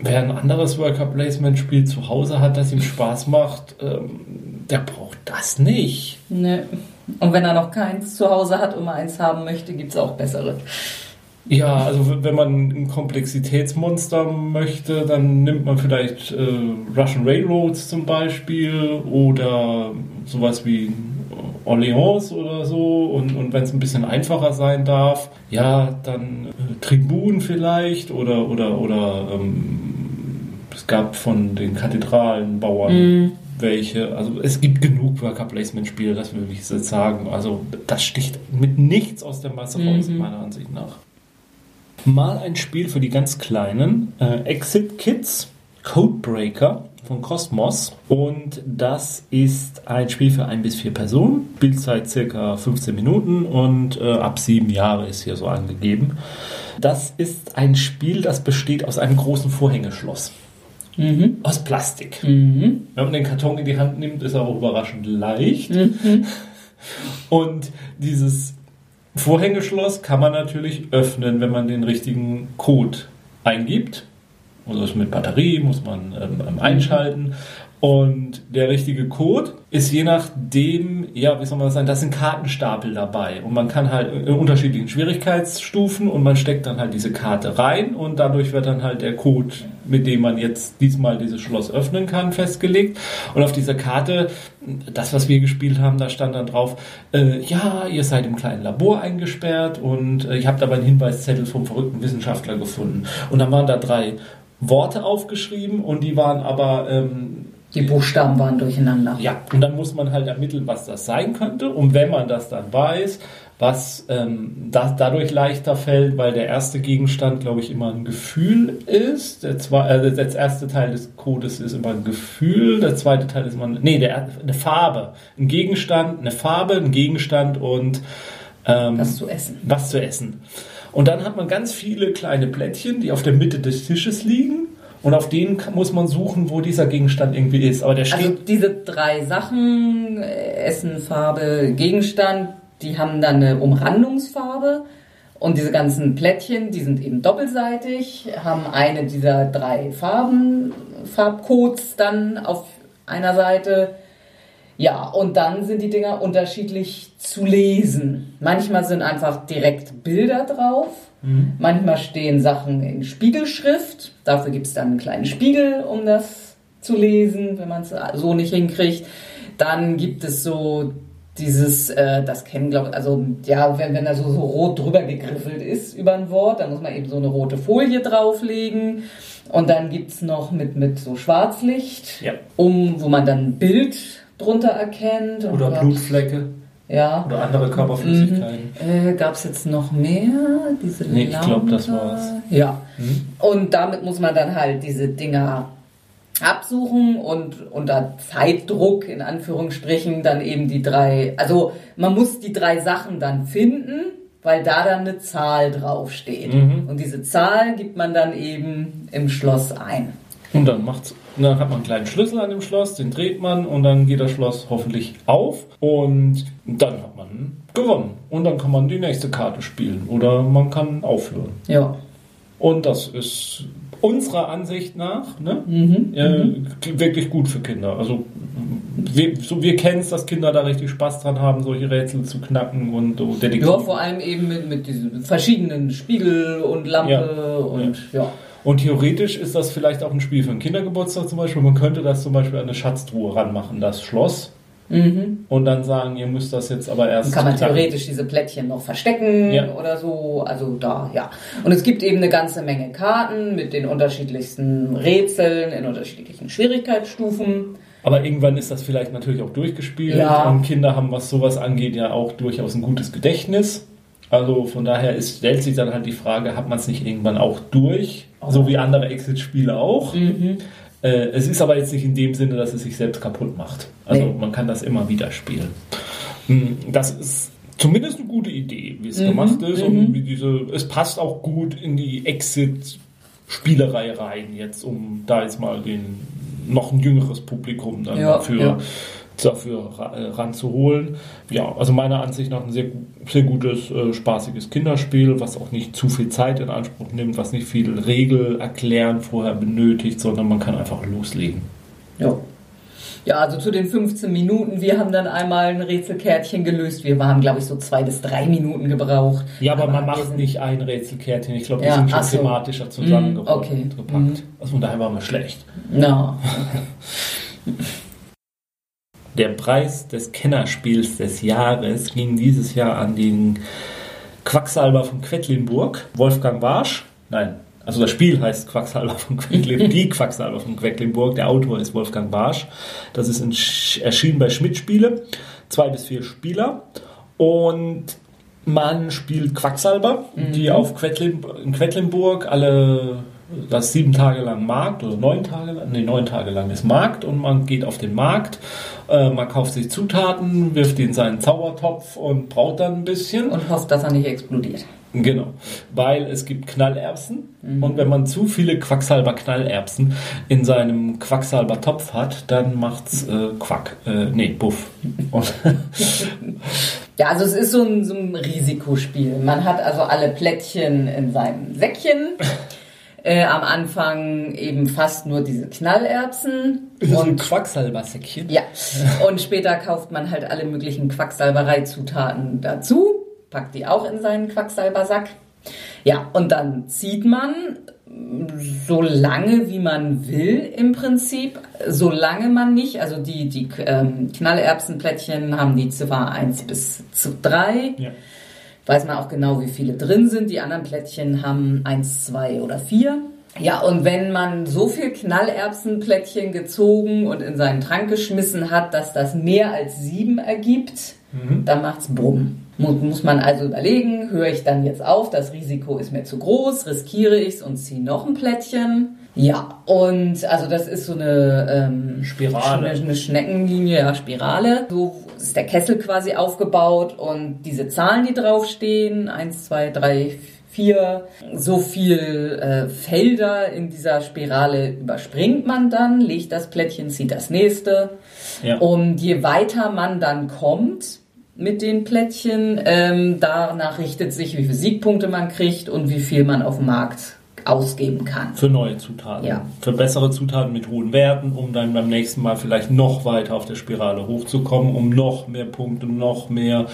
wer ein anderes Worker Placement Spiel zu Hause hat, das ihm Spaß macht, ähm, der braucht das nicht. Nee. Und wenn er noch keins zu Hause hat und mal eins haben möchte, gibt es auch bessere. Ja, also wenn man ein Komplexitätsmonster möchte, dann nimmt man vielleicht äh, Russian Railroads zum Beispiel oder sowas wie Orleans oder so. Und, und wenn es ein bisschen einfacher sein darf, ja, dann äh, Tribun vielleicht oder, oder, oder ähm, es gab von den Kathedralenbauern. Mm welche. Also es gibt genug Worker Placement Spiele, das will ich jetzt sagen. Also das sticht mit nichts aus der Masse raus, mhm. meiner Ansicht nach mal ein Spiel für die ganz Kleinen. Äh, Exit Kids Codebreaker von Cosmos. Und das ist ein Spiel für ein bis vier Personen. Spielzeit circa 15 Minuten und äh, ab sieben Jahre ist hier so angegeben. Das ist ein Spiel, das besteht aus einem großen Vorhängeschloss. Mhm. Aus Plastik. Mhm. Wenn man den Karton in die Hand nimmt, ist er auch überraschend leicht. Mhm. Und dieses Vorhängeschloss kann man natürlich öffnen, wenn man den richtigen Code eingibt. Also mit Batterie muss man ähm, ähm einschalten. Und der richtige Code ist je nachdem, ja, wie soll man das sagen, da sind Kartenstapel dabei. Und man kann halt in unterschiedlichen Schwierigkeitsstufen und man steckt dann halt diese Karte rein und dadurch wird dann halt der Code, mit dem man jetzt diesmal dieses Schloss öffnen kann, festgelegt. Und auf dieser Karte, das, was wir gespielt haben, da stand dann drauf, äh, ja, ihr seid im kleinen Labor eingesperrt und äh, ich habe dabei einen Hinweiszettel vom verrückten Wissenschaftler gefunden. Und dann waren da drei Worte aufgeschrieben und die waren aber ähm, die Buchstaben waren durcheinander. Ja, und dann muss man halt ermitteln, was das sein könnte. Und wenn man das dann weiß, was ähm, das dadurch leichter fällt, weil der erste Gegenstand, glaube ich, immer ein Gefühl ist. Der, zwei, äh, der erste Teil des Codes ist immer ein Gefühl, der zweite Teil ist immer nee, der, eine Farbe. Ein Gegenstand, eine Farbe, ein Gegenstand und ähm, was zu essen. Was zu essen. Und dann hat man ganz viele kleine Plättchen, die auf der Mitte des Tisches liegen. Und auf denen muss man suchen, wo dieser Gegenstand irgendwie ist. Aber der steht. Also diese drei Sachen, äh, Essen, Farbe, Gegenstand, die haben dann eine Umrandungsfarbe. Und diese ganzen Plättchen, die sind eben doppelseitig, haben eine dieser drei Farben, Farbcodes dann auf einer Seite. Ja, und dann sind die Dinger unterschiedlich zu lesen. Manchmal sind einfach direkt Bilder drauf. Mhm. Manchmal stehen Sachen in Spiegelschrift. Dafür gibt es dann einen kleinen Spiegel, um das zu lesen, wenn man es so nicht hinkriegt. Dann gibt es so dieses, äh, das kennen glaube ich, also ja, wenn, wenn da so, so rot drüber gegriffelt ist über ein Wort, dann muss man eben so eine rote Folie drauflegen. Und dann gibt es noch mit, mit so Schwarzlicht, ja. um, wo man dann ein Bild drunter erkennt. Oder oh Blutflecke. Ja. Oder andere Körperflüssigkeiten. Mhm. Äh, Gab es jetzt noch mehr? Diese nee, ich glaube, das war's. Ja. Mhm. Und damit muss man dann halt diese Dinger absuchen und unter Zeitdruck in Anführungsstrichen dann eben die drei, also man muss die drei Sachen dann finden, weil da dann eine Zahl draufsteht. Mhm. Und diese Zahl gibt man dann eben im Schloss ein. Und dann macht's, dann hat man einen kleinen Schlüssel an dem Schloss, den dreht man und dann geht das Schloss hoffentlich auf und dann hat man gewonnen. Und dann kann man die nächste Karte spielen oder man kann aufhören. Ja. Und das ist unserer Ansicht nach ne, mhm, äh, wirklich gut für Kinder. Also wir, so, wir kennen es, dass Kinder da richtig Spaß dran haben, solche Rätsel zu knacken und so Detektiv. Ja, vor allem eben mit, mit diesen verschiedenen Spiegel und Lampe ja, und ja. ja. Und theoretisch ist das vielleicht auch ein Spiel für einen Kindergeburtstag zum Beispiel. Man könnte das zum Beispiel an eine Schatztruhe ranmachen, das Schloss. Mhm. Und dann sagen, ihr müsst das jetzt aber erst. Dann kann man theoretisch diese Plättchen noch verstecken ja. oder so. Also da, ja. Und es gibt eben eine ganze Menge Karten mit den unterschiedlichsten Rätseln in unterschiedlichen Schwierigkeitsstufen. Aber irgendwann ist das vielleicht natürlich auch durchgespielt. Ja. Und Kinder haben, was sowas angeht, ja auch durchaus ein gutes Gedächtnis. Also von daher ist, stellt sich dann halt die Frage, hat man es nicht irgendwann auch durch? So wie andere Exit-Spiele auch. Mhm. Äh, es ist aber jetzt nicht in dem Sinne, dass es sich selbst kaputt macht. Also nee. man kann das immer wieder spielen. Hm, das ist zumindest eine gute Idee, wie es mhm. gemacht ist. Mhm. Und wie diese, es passt auch gut in die Exit-Spielerei rein, jetzt, um da jetzt mal den noch ein jüngeres Publikum dann ja, dafür ja dafür äh, ranzuholen. Ja, also meiner Ansicht nach ein sehr, sehr gutes, äh, spaßiges Kinderspiel, was auch nicht zu viel Zeit in Anspruch nimmt, was nicht viel Regel erklären vorher benötigt, sondern man kann einfach loslegen. Ja. Ja, also zu den 15 Minuten. Wir haben dann einmal ein Rätselkärtchen gelöst. Wir waren, glaube ich, so zwei bis drei Minuten gebraucht. Ja, aber, aber man macht nicht ein Rätselkärtchen. Ich glaube, die ja, sind schon so. thematischer zusammengepackt. Mm, okay. Mm. Also von daher waren wir schlecht. No. Der Preis des Kennerspiels des Jahres ging dieses Jahr an den Quacksalber von Quedlinburg, Wolfgang Barsch. Nein, also das Spiel heißt Quacksalber von Quedlinburg, die Quacksalber von Quedlinburg. Der Autor ist Wolfgang Barsch. Das ist erschienen bei Schmidt Spiele. Zwei bis vier Spieler. Und man spielt Quacksalber, mhm. die auf Quedlin, in Quedlinburg alle das sieben Tage lang Markt oder neun Tage lang, nee, neun Tage lang ist Markt und man geht auf den Markt, äh, man kauft sich Zutaten, wirft die in seinen Zaubertopf und braut dann ein bisschen. Und hofft, dass er nicht explodiert. Genau, weil es gibt Knallerbsen mhm. und wenn man zu viele Quacksalber Knallerbsen in seinem Quacksalber Topf hat, dann macht's äh, Quack, äh, nee, Buff. ja, also es ist so ein, so ein Risikospiel. Man hat also alle Plättchen in seinem Säckchen. Äh, am Anfang eben fast nur diese Knallerbsen. So ein Quacksalbersäckchen. Ja. Und später kauft man halt alle möglichen Quacksalbereizutaten dazu, packt die auch in seinen Quacksalbersack. Ja, und dann zieht man so lange wie man will im Prinzip, solange man nicht, also die, die ähm, Knallerbsenplättchen haben die Ziffer 1 bis zu 3. Ja weiß man auch genau, wie viele drin sind. Die anderen Plättchen haben eins, zwei oder vier. Ja, und wenn man so viel Knallerbsenplättchen gezogen und in seinen Trank geschmissen hat, dass das mehr als sieben ergibt, mhm. dann macht's bumm. Muss, man also überlegen, höre ich dann jetzt auf, das Risiko ist mir zu groß, riskiere ich's und ziehe noch ein Plättchen. Ja, und also das ist so eine ähm, Spirale, eine Schneckenlinie, ja, Spirale. So ist der Kessel quasi aufgebaut und diese Zahlen, die draufstehen, eins, zwei, drei, vier, so viel äh, Felder in dieser Spirale überspringt man dann, legt das Plättchen, zieht das nächste. Ja. Und je weiter man dann kommt, mit den Plättchen. Ähm, danach richtet sich, wie viele Siegpunkte man kriegt und wie viel man auf dem Markt ausgeben kann. Für neue Zutaten. Ja. Für bessere Zutaten mit hohen Werten, um dann beim nächsten Mal vielleicht noch weiter auf der Spirale hochzukommen, um noch mehr Punkte, noch mehr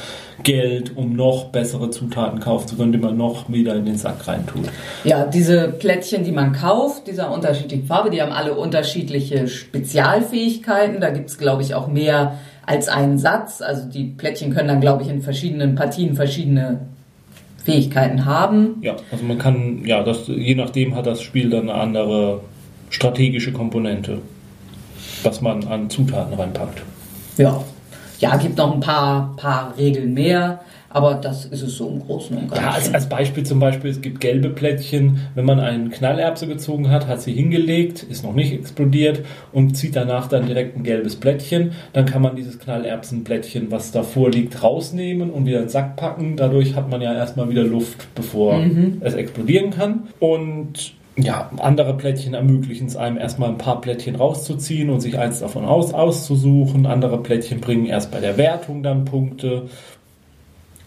Geld, um noch bessere Zutaten kaufen zu können, die man noch wieder in den Sack reintut. Ja, diese Plättchen, die man kauft, dieser unterschiedlichen Farbe, die haben alle unterschiedliche Spezialfähigkeiten. Da gibt's glaube ich, auch mehr als einen Satz. Also die Plättchen können dann, glaube ich, in verschiedenen Partien verschiedene Fähigkeiten haben. Ja, also man kann, ja, das, je nachdem hat das Spiel dann eine andere strategische Komponente, was man an Zutaten reinpackt. Ja, ja, gibt noch ein paar, paar Regeln mehr, aber das ist es so im Großen und Ganzen. Ja, als, als Beispiel zum Beispiel, es gibt gelbe Plättchen, wenn man einen Knallerbse gezogen hat, hat sie hingelegt, ist noch nicht explodiert und zieht danach dann direkt ein gelbes Plättchen, dann kann man dieses Knallerbsenplättchen, was davor liegt, rausnehmen und wieder in den Sack packen. Dadurch hat man ja erstmal wieder Luft, bevor es explodieren kann. Und ja, andere Plättchen ermöglichen es einem erstmal ein paar Plättchen rauszuziehen und sich eins davon aus, auszusuchen. Andere Plättchen bringen erst bei der Wertung dann Punkte.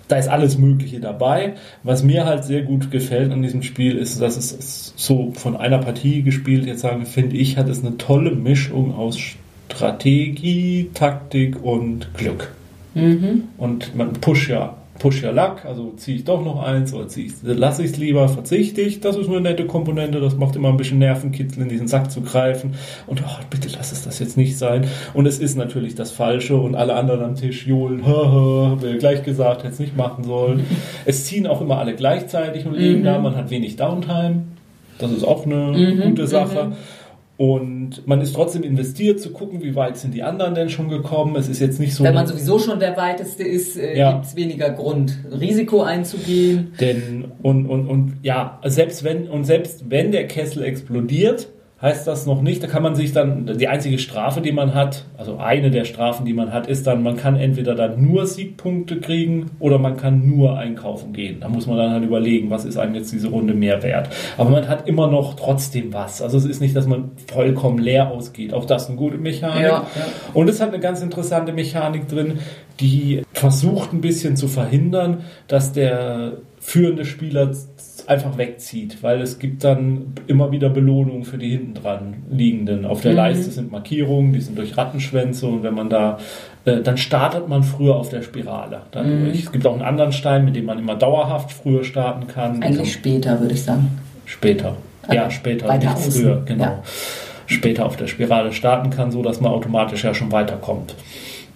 Da ist alles Mögliche dabei. Was mir halt sehr gut gefällt an diesem Spiel ist, dass es so von einer Partie gespielt, jetzt sagen, finde ich, hat es eine tolle Mischung aus Strategie, Taktik und Glück. Und man push ja, push ja Luck, also ziehe ich doch noch eins oder ziehe ich, lasse ich es lieber, verzichte ich. Das ist eine nette Komponente, das macht immer ein bisschen Nervenkitzel, in diesen Sack zu greifen. Und oh, bitte lass es das jetzt nicht sein. Und es ist natürlich das Falsche und alle anderen am Tisch johlen, haben wir gleich gesagt, hätte es nicht machen sollen. Es ziehen auch immer alle gleichzeitig und liegen da, man hat wenig Downtime. Das ist auch eine gute Sache. Und man ist trotzdem investiert zu gucken, wie weit sind die anderen denn schon gekommen. Es ist jetzt nicht so. Wenn man sowieso schon der Weiteste ist, äh, Ja. gibt's weniger Grund, Risiko einzugehen. Denn und, und, und ja, selbst wenn und selbst wenn der Kessel explodiert, heißt das noch nicht, da kann man sich dann, die einzige Strafe, die man hat, also eine der Strafen, die man hat, ist dann, man kann entweder dann nur Siegpunkte kriegen oder man kann nur einkaufen gehen. Da muss man dann halt überlegen, was ist einem jetzt diese Runde mehr wert. Aber man hat immer noch trotzdem was. Also es ist nicht, dass man vollkommen leer ausgeht. Auch das eine gute Mechanik. Ja, ja. Und es hat eine ganz interessante Mechanik drin, die versucht ein bisschen zu verhindern, dass der führende Spieler einfach wegzieht, weil es gibt dann immer wieder Belohnungen für die hinten dran liegenden. Auf der Leiste sind Markierungen, die sind durch Rattenschwänze und wenn man da, äh, dann startet man früher auf der Spirale. Dadurch. Es gibt auch einen anderen Stein, mit dem man immer dauerhaft früher starten kann. Eigentlich später, würde ich sagen. Später. Ja, Also später, weiter nicht außen. früher, genau. Ja. Später auf der Spirale starten kann, so dass man automatisch ja schon weiterkommt.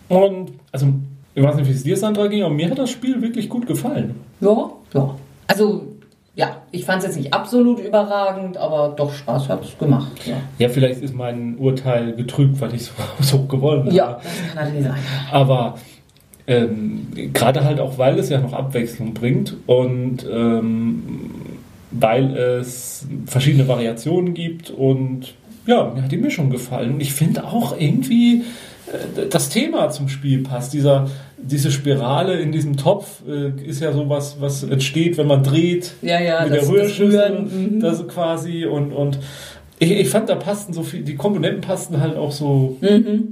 Und, also, ich weiß nicht, wie es dir, Sandra, ging, aber mir hat das Spiel wirklich gut gefallen. Ja, ja. Also, ja, ich fand es jetzt nicht absolut überragend, aber doch Spaß hat es gemacht. Ja, Ja, vielleicht ist mein Urteil getrübt, weil ich so, so gewonnen habe. ja das kann natürlich sein. Aber ähm, gerade halt auch, weil es ja noch Abwechslung bringt und ähm, weil es verschiedene Variationen gibt und ja, mir hat die Mischung gefallen. Und ich finde auch irgendwie das Thema zum Spiel passt. Dieser, diese Spirale in diesem Topf äh, ist ja sowas, was entsteht, wenn man dreht Ja, ja, mit das- der das Rührschüssel, Rühren, mhm. das quasi und, und ich, ich fand, da passten so viel, die Komponenten passten halt auch so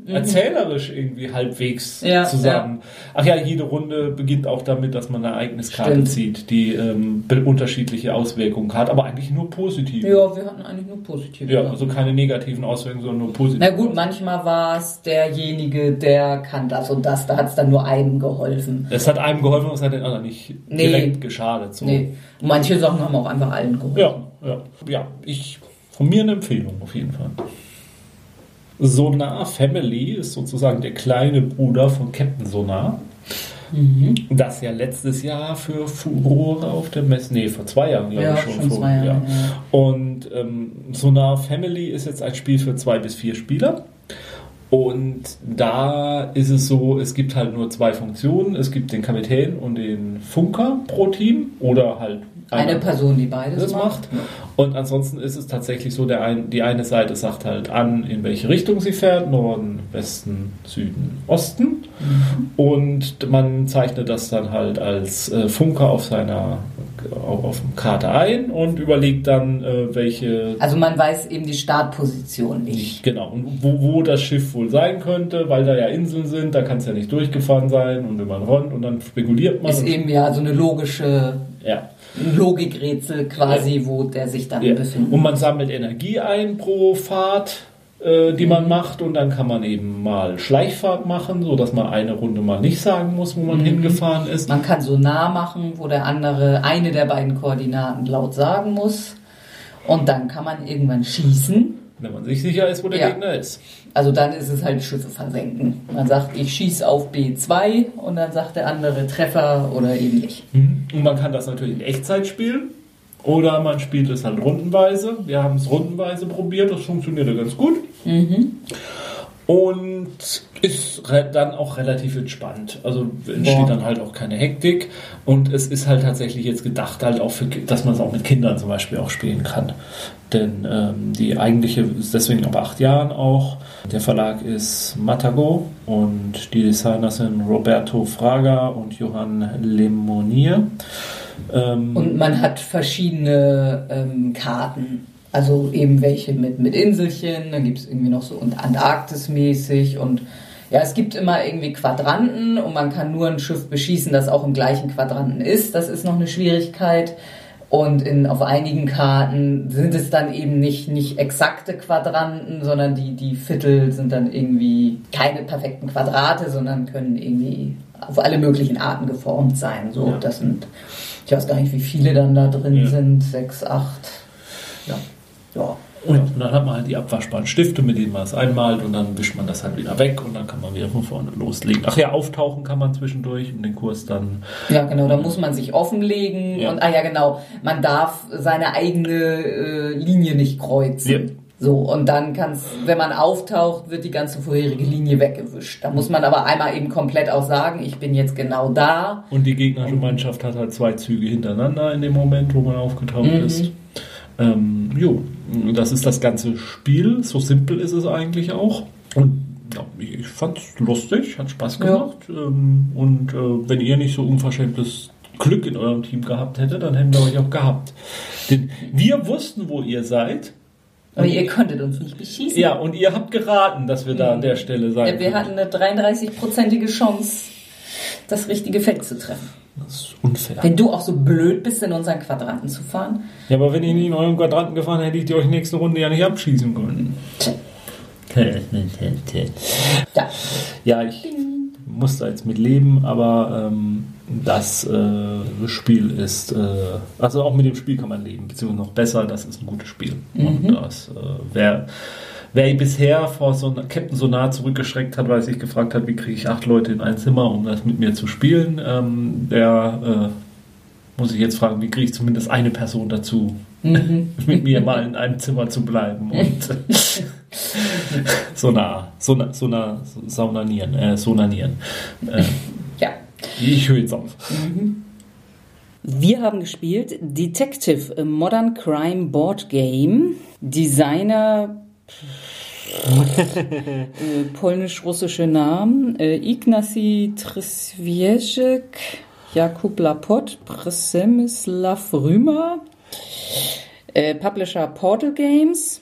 erzählerisch irgendwie halbwegs Mhm, Ja, zusammen. Ach ja, jede Runde beginnt auch damit, dass man eine Ereigniskarte Stimmt. zieht, die ähm, unterschiedliche Auswirkungen hat, aber eigentlich nur positive. Ja, wir hatten eigentlich nur positive. Ja, also keine negativen Auswirkungen, sondern nur positive. Na gut, manchmal war es derjenige, der kann das und das, da hat es dann nur einem geholfen. Es hat einem geholfen, es hat den anderen nicht Nee. direkt geschadet. So. Nee, manche Sachen haben auch einfach allen geholfen. Ja, ja, ja, ich von mir eine Empfehlung auf jeden Fall. Sonar Family ist sozusagen der kleine Bruder von Captain Sonar. Das ja letztes Jahr für Furore auf der Messe, nee, vor zwei Jahren, glaube Ja, ich schon. schon vor- zwei Jahre, ja. Und ähm, Sonar Family ist jetzt ein Spiel für zwei bis vier Spieler. Und da ist es so, es gibt halt nur zwei Funktionen. Es gibt den Kapitän und den Funker pro Team oder halt Eine einer- Person, die beides das macht. Und ansonsten ist es tatsächlich so, der ein, die eine Seite sagt halt an, in welche Richtung sie fährt, Norden, Westen, Süden, Osten. Und man zeichnet das dann halt als äh, Funker auf seiner auf, auf eine Karte ein und überlegt dann, äh, welche. Also man weiß eben die Startposition nicht. Genau. Und wo, wo das Schiff wohl sein könnte, weil da ja Inseln sind, da kann es ja nicht durchgefahren sein und wenn man ronnt und dann spekuliert man. Ist eben ja so eine logische ja. Logikrätsel quasi, wo der sich dann ja. befindet. Und man sammelt Energie ein pro Fahrt, die man macht und dann kann man eben mal Schleichfahrt machen, so dass man eine Runde mal nicht sagen muss, wo man hingefahren ist. Man kann so nah machen, wo der andere eine der beiden Koordinaten laut sagen muss. Und dann kann man irgendwann schießen. Wenn man sich sicher ist, wo der Ja. Gegner ist. Also dann ist es halt Schiffe versenken. Man sagt, ich schieße auf B2 und dann sagt der andere Treffer oder ähnlich. Und man kann das natürlich in Echtzeit spielen. Oder man spielt es halt rundenweise. Wir haben es rundenweise probiert, das funktionierte ganz gut. Und ist dann auch relativ entspannt. Also entsteht Ja. dann halt auch keine Hektik. Und es ist halt tatsächlich jetzt gedacht, halt auch für, dass man es auch mit Kindern zum Beispiel auch spielen kann. Denn ähm, die eigentliche ist deswegen ab acht Jahren auch. Der Verlag ist Matago und die Designer sind Roberto Fraga und Johann Lemonier. Ähm, Und man hat verschiedene ähm, Karten. Also eben welche mit, mit Inselchen, dann gibt es irgendwie noch so und Antarktis-mäßig und ja, es gibt immer irgendwie Quadranten und man kann nur ein Schiff beschießen, das auch im gleichen Quadranten ist. Das ist noch eine Schwierigkeit. Und in, auf einigen Karten sind es dann eben nicht, nicht exakte Quadranten, sondern die, die Viertel sind dann irgendwie keine perfekten Quadrate, sondern können irgendwie auf alle möglichen Arten geformt sein. So, Ja. das sind, ich weiß gar nicht, wie viele dann da drin Ja. sind, sechs, acht. Ja. Ja. Und dann hat man halt die abwaschbaren Stifte, mit denen man es einmalt und dann wischt man das halt wieder weg und dann kann man wieder von vorne loslegen. Ach ja, auftauchen kann man zwischendurch und den Kurs dann. Ja, genau, da muss man sich offenlegen Ja. und, ah ja, genau, man darf seine eigene äh, Linie nicht kreuzen. Ja. So, und dann kann's, wenn man auftaucht, wird die ganze vorherige Linie weggewischt. Da muss man aber einmal eben komplett auch sagen, ich bin jetzt genau da. Und die gegnerische Mannschaft hat halt zwei Züge hintereinander in dem Moment, wo man aufgetaucht Mhm. ist. Ähm, jo, das ist das ganze Spiel. So simpel ist es eigentlich auch. Und ja, ich fand es lustig, hat Spaß Ja. gemacht. Ähm, und äh, wenn ihr nicht so unverschämtes Glück in eurem Team gehabt hättet, dann hätten wir euch auch gehabt. Denn wir wussten, wo ihr seid. Aber ihr könntet uns nicht beschießen. Ja, und ihr habt geraten, dass wir da an der Stelle sein. Ja, wir könnten. hatten eine 33-prozentige Chance, das richtige Feld zu treffen. Das ist unfair. Wenn du auch so blöd bist, in unseren Quadranten zu fahren, Ja, aber wenn ihr nicht in eurem Quadranten gefahren hättet, hättet ihr euch nächste Runde ja nicht abschießen können. ja. Ja, ich muss da jetzt mit leben, aber ähm, das äh, Spiel ist, äh, also auch mit dem Spiel kann man leben, beziehungsweise noch besser, das ist ein gutes Spiel. Und das, äh, wer, wer bisher vor so Captain Sonar zurückgeschreckt hat, weil er sich gefragt hat, wie kriege ich acht Leute in ein Zimmer, um das mit mir zu spielen, ähm, der äh, muss ich jetzt fragen, wie kriege ich zumindest eine Person dazu, mit mir mal in einem Zimmer zu bleiben und so nah, so nah, so nah, saunanieren, äh, sonanieren. Äh. Ich höre jetzt auf. Wir haben gespielt Detective, a Modern Crime Board Game. Designer äh, polnisch-russische Namen äh, Ignacy Tryswiecek, Jakub Lapot, Przemysław Rümer, äh, Publisher Portal Games,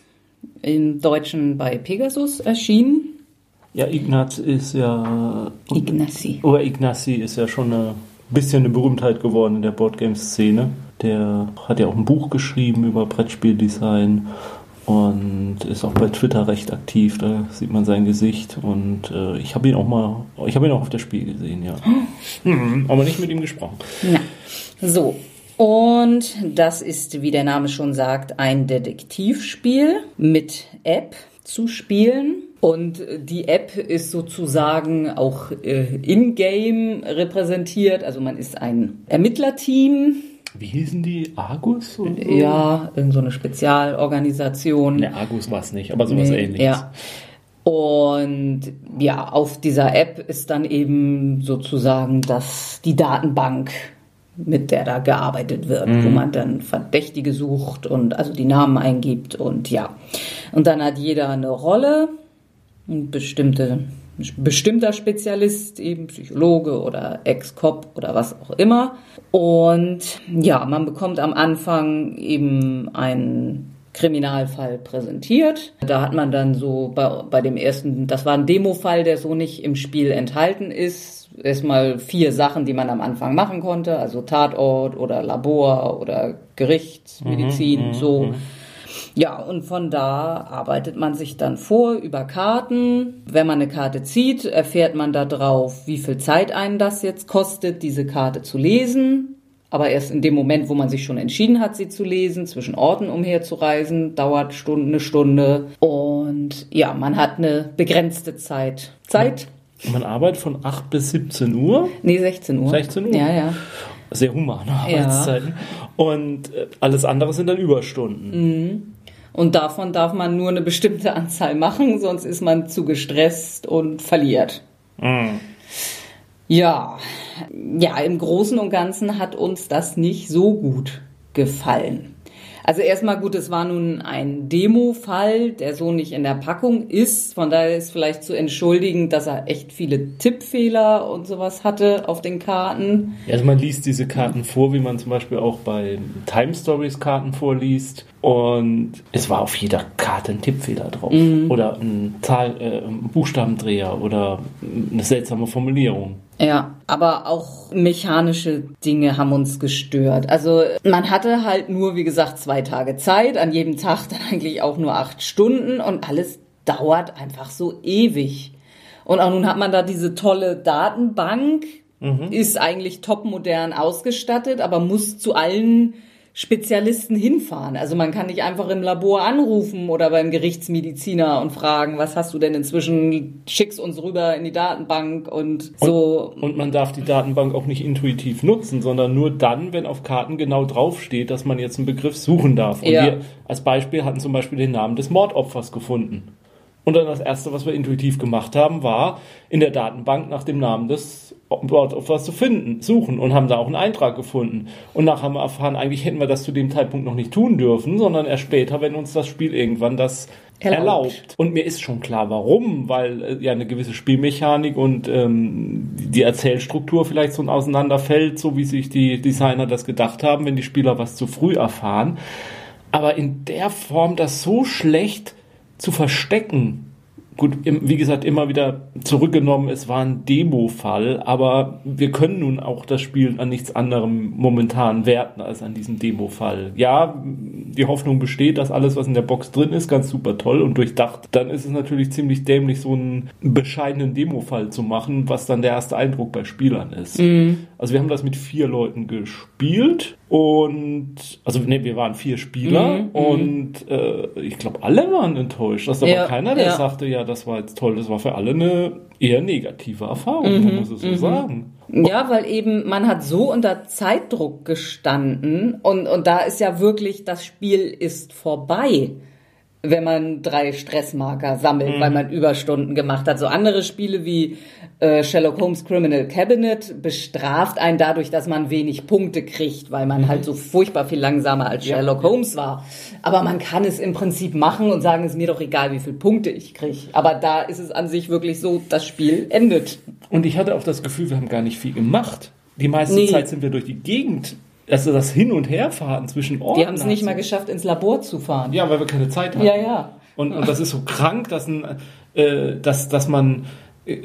im Deutschen bei Pegasus erschienen. Ja, Ignaz ist ja. Ignacy. Oder Ignacy ist ja schon ein bisschen eine Berühmtheit geworden in der Boardgame-Szene. Der hat ja auch ein Buch geschrieben über Brettspieldesign und ist auch bei Twitter recht aktiv. Da sieht man sein Gesicht und äh, ich habe ihn auch mal, ich habe ihn auch auf der Spiel gesehen, ja. Mhm, aber nicht mit ihm gesprochen. Ja. So. Und das ist, wie der Name schon sagt, ein Detektivspiel mit App zu spielen. Und die App ist sozusagen auch äh, in-game repräsentiert. Also man ist ein Ermittlerteam. Wie hießen die? Argus? So? Ja, irgend so eine Spezialorganisation. Ne, Argus war es nicht, aber sowas Nee, ähnliches. Ja. Und ja, auf dieser App ist dann eben sozusagen das, die Datenbank, mit der da gearbeitet wird, wo man dann Verdächtige sucht und also die Namen eingibt und ja. Und dann hat jeder eine Rolle, und bestimmte bestimmter Spezialist, eben Psychologe oder Ex-Cop oder was auch immer. Und ja, man bekommt am Anfang eben einen Kriminalfall präsentiert. Da hat man dann so bei, bei dem ersten, das war ein Demo-Fall, der so nicht im Spiel enthalten ist. Erstmal vier Sachen, die man am Anfang machen konnte, also Tatort oder Labor oder Gerichtsmedizin, mhm, so. Mhm. Ja, und von da arbeitet man sich dann vor über Karten. Wenn man eine Karte zieht, erfährt man da drauf, wie viel Zeit einen das jetzt kostet, diese Karte zu lesen. Aber erst in dem Moment, wo man sich schon entschieden hat, sie zu lesen, zwischen Orten umherzureisen, dauert Stunden, eine Stunde. Und ja, man hat eine begrenzte Zeit. Zeit. Man arbeitet von 8 bis 17 Uhr? Nee, 16 Uhr. 16 Uhr? Ja, ja sehr humane Arbeitszeiten. Ja. Und äh, alles andere sind dann Überstunden. Mhm. Und davon darf man nur eine bestimmte Anzahl machen, sonst ist man zu gestresst und verliert. Mhm. Ja, ja, im Großen und Ganzen hat uns das nicht so gut gefallen. Also erstmal gut, es war nun ein Demo-Fall, der so nicht in der Packung ist. Von daher ist vielleicht zu entschuldigen, dass er echt viele Tippfehler und sowas hatte auf den Karten. Also man liest diese Karten vor, wie man zum Beispiel auch bei Time Stories Karten vorliest. Und es war auf jeder Karte ein Tippfehler drauf. Mhm. Oder ein, Zahl, äh, ein Buchstabendreher oder eine seltsame Formulierung. Ja, aber auch mechanische Dinge haben uns gestört. Also man hatte halt nur, wie gesagt, zwei Tage Zeit, an jedem Tag dann eigentlich auch nur acht Stunden und alles dauert einfach so ewig. Und auch nun hat man da diese tolle Datenbank, mhm. ist eigentlich topmodern ausgestattet, aber muss zu allen Spezialisten hinfahren. Also man kann nicht einfach im Labor anrufen oder beim Gerichtsmediziner und fragen, was hast du denn inzwischen, schick's uns rüber in die Datenbank und so. Und, und man darf die Datenbank auch nicht intuitiv nutzen, sondern nur dann, wenn auf Karten genau draufsteht, dass man jetzt einen Begriff suchen darf. Und ja. wir als Beispiel hatten zum Beispiel den Namen des Mordopfers gefunden. Und dann das erste, was wir intuitiv gemacht haben, war in der Datenbank nach dem Namen des dort auf was zu finden, suchen und haben da auch einen Eintrag gefunden. Und nachher haben wir erfahren, eigentlich hätten wir das zu dem Zeitpunkt noch nicht tun dürfen, sondern erst später, wenn uns das Spiel irgendwann das erlaubt. erlaubt. Und mir ist schon klar, warum, weil äh, ja eine gewisse Spielmechanik und ähm, die Erzählstruktur vielleicht so auseinanderfällt, so wie sich die Designer das gedacht haben, wenn die Spieler was zu früh erfahren. Aber in der Form das so schlecht zu verstecken, gut, wie gesagt, immer wieder zurückgenommen, es war ein Demo-Fall, aber wir können nun auch das Spiel an nichts anderem momentan werten als an diesem Demo-Fall. Ja, die Hoffnung besteht, dass alles, was in der Box drin ist, ganz super toll und durchdacht. Dann ist es natürlich ziemlich dämlich, so einen bescheidenen Demo-Fall zu machen, was dann der erste Eindruck bei Spielern ist. Mhm. Also wir haben das mit vier Leuten gespielt und also ne, wir waren vier Spieler mhm, mhm. und äh, ich glaube, alle waren enttäuscht. Das ist aber ja, keiner, der ja. sagte, ja, das war jetzt toll, das war für alle eine eher negative Erfahrung, mhm, muss es so mhm. sagen. Ja, weil eben man hat so unter Zeitdruck gestanden und, und da ist ja wirklich, das Spiel ist vorbei wenn man drei Stressmarker sammelt, mhm. weil man Überstunden gemacht hat. So andere Spiele wie äh, Sherlock Holmes Criminal Cabinet bestraft einen dadurch, dass man wenig Punkte kriegt, weil man halt so furchtbar viel langsamer als ja. Sherlock Holmes war. Aber man kann es im Prinzip machen und sagen, es ist mir doch egal, wie viele Punkte ich kriege. Aber da ist es an sich wirklich so, das Spiel endet. Und ich hatte auch das Gefühl, wir haben gar nicht viel gemacht. Die meiste nee. Zeit sind wir durch die Gegend also das Hin- und Herfahren zwischen Orten. Die haben es nicht mal geschafft, ins Labor zu fahren. Ja, weil wir keine Zeit hatten. Ja, ja. Und, und das ist so krank, dass, ein, äh, dass, dass man äh,